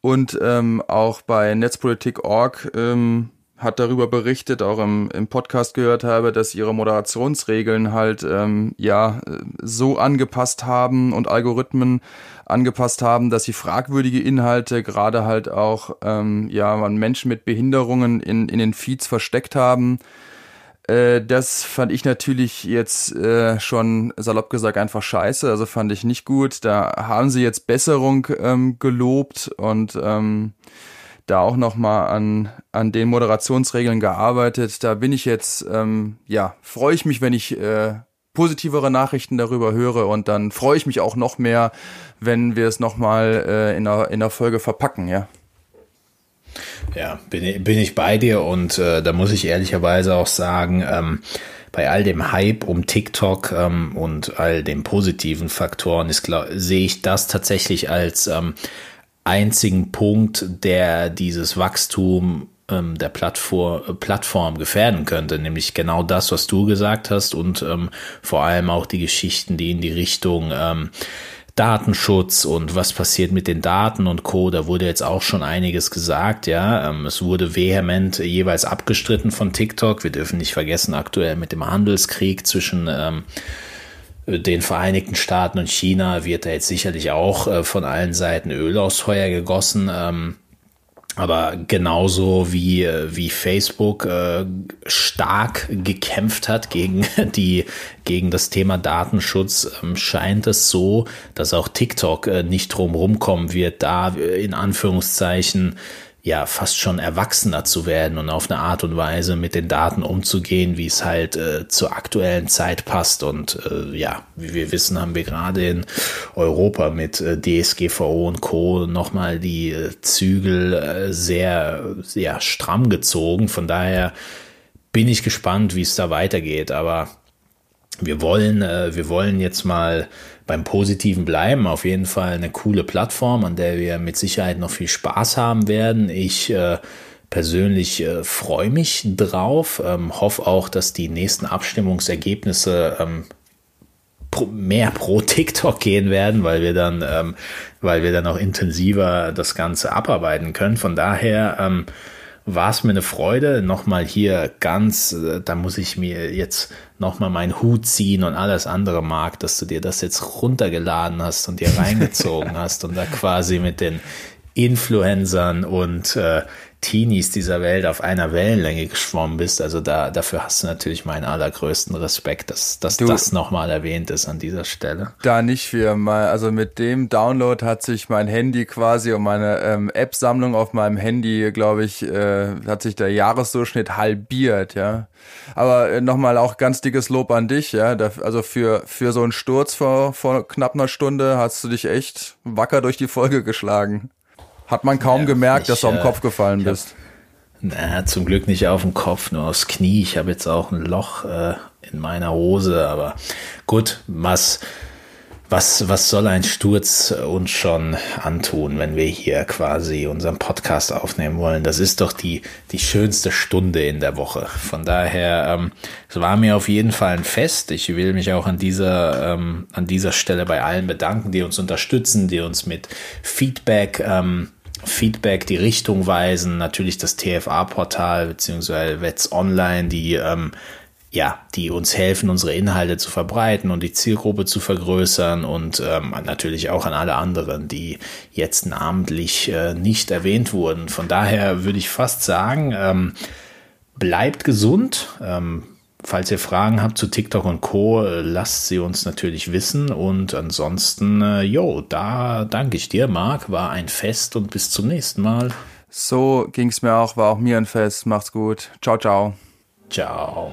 und ähm, auch bei Netzpolitik.org ähm, hat darüber berichtet, auch im, im Podcast gehört habe, dass ihre Moderationsregeln halt ähm, ja so angepasst haben und Algorithmen angepasst haben, dass sie fragwürdige Inhalte gerade halt auch ähm, ja man Menschen mit Behinderungen in, in den Feeds versteckt haben. Äh, das fand ich natürlich jetzt äh, schon salopp gesagt einfach scheiße, also fand ich nicht gut. Da haben sie jetzt Besserung ähm, gelobt und ähm, da auch nochmal an, an den Moderationsregeln gearbeitet. Da bin ich jetzt, ähm, ja, freue ich mich, wenn ich äh, positivere Nachrichten darüber höre und dann freue ich mich auch noch mehr, wenn wir es nochmal äh, in, einer, in einer Folge verpacken, ja. Ja, bin, bin ich bei dir und äh, da muss ich ehrlicherweise auch sagen, ähm, bei all dem Hype um TikTok ähm, und all den positiven Faktoren sehe ich das tatsächlich als ähm, einzigen Punkt, der dieses Wachstum ähm, der Plattform, Plattform gefährden könnte, nämlich genau das, was du gesagt hast und ähm, vor allem auch die Geschichten, die in die Richtung ähm, Datenschutz und was passiert mit den Daten und Co. Da wurde jetzt auch schon einiges gesagt, ja. Ähm, es wurde vehement jeweils abgestritten von TikTok. Wir dürfen nicht vergessen, aktuell mit dem Handelskrieg zwischen ähm, den Vereinigten Staaten und China wird da jetzt sicherlich auch äh, von allen Seiten Öl aus Feuer gegossen. Ähm, aber genauso wie, wie Facebook äh, stark gekämpft hat gegen [LAUGHS] die, gegen das Thema Datenschutz, ähm, scheint es so, dass auch TikTok äh, nicht drum rumkommen wird, da in Anführungszeichen ja fast schon erwachsener zu werden und auf eine Art und Weise mit den Daten umzugehen, wie es halt äh, zur aktuellen Zeit passt. Und äh, ja, wie wir wissen, haben wir gerade in Europa mit äh, DSGVO und Co. nochmal die äh, Zügel äh, sehr, sehr stramm gezogen. Von daher bin ich gespannt, wie es da weitergeht. Aber wir wollen, äh, wir wollen jetzt mal beim Positiven bleiben. Auf jeden Fall eine coole Plattform, an der wir mit Sicherheit noch viel Spaß haben werden. Ich äh, persönlich äh, freue mich drauf, ähm, hoffe auch, dass die nächsten Abstimmungsergebnisse ähm, pro, mehr pro [LAUGHS] TikTok gehen werden, weil wir dann, ähm, weil wir dann auch intensiver das Ganze abarbeiten können. Von daher ähm, war es mir eine Freude. Nochmal hier ganz, äh, da muss ich mir jetzt nochmal meinen Hut ziehen und alles andere mag, dass du dir das jetzt runtergeladen hast und dir reingezogen [LAUGHS] hast und da quasi mit den Influencern und äh, Teenies dieser Welt auf einer Wellenlänge geschwommen bist. Also da, dafür hast du natürlich meinen allergrößten Respekt, dass, dass du, das nochmal erwähnt ist an dieser Stelle. Da nicht für mal, also mit dem Download hat sich mein Handy quasi und meine ähm, App-Sammlung auf meinem Handy, glaube ich, äh, hat sich der Jahresdurchschnitt halbiert, ja. Aber äh, nochmal auch ganz dickes Lob an dich, ja. Da, also für, für so einen Sturz vor, vor knapp einer Stunde hast du dich echt wacker durch die Folge geschlagen. Hat man kaum ja, gemerkt, ich, dass du am äh, Kopf gefallen bist. Na, zum Glück nicht auf dem Kopf, nur aufs Knie. Ich habe jetzt auch ein Loch äh, in meiner Hose, aber gut, was was, was soll ein Sturz uns schon antun, wenn wir hier quasi unseren Podcast aufnehmen wollen? Das ist doch die, die schönste Stunde in der Woche. Von daher, ähm, es war mir auf jeden Fall ein Fest. Ich will mich auch an dieser, ähm, an dieser Stelle bei allen bedanken, die uns unterstützen, die uns mit Feedback, ähm, Feedback die Richtung weisen. Natürlich das TFA-Portal beziehungsweise Wets Online, die ähm, ja, die uns helfen, unsere Inhalte zu verbreiten und die Zielgruppe zu vergrößern und ähm, natürlich auch an alle anderen, die jetzt namentlich äh, nicht erwähnt wurden. Von daher würde ich fast sagen, ähm, bleibt gesund. Ähm, falls ihr Fragen habt zu TikTok und Co., äh, lasst sie uns natürlich wissen. Und ansonsten, äh, jo, da danke ich dir, Marc. War ein Fest und bis zum nächsten Mal. So ging es mir auch, war auch mir ein Fest. Macht's gut. Ciao, ciao. Ciao.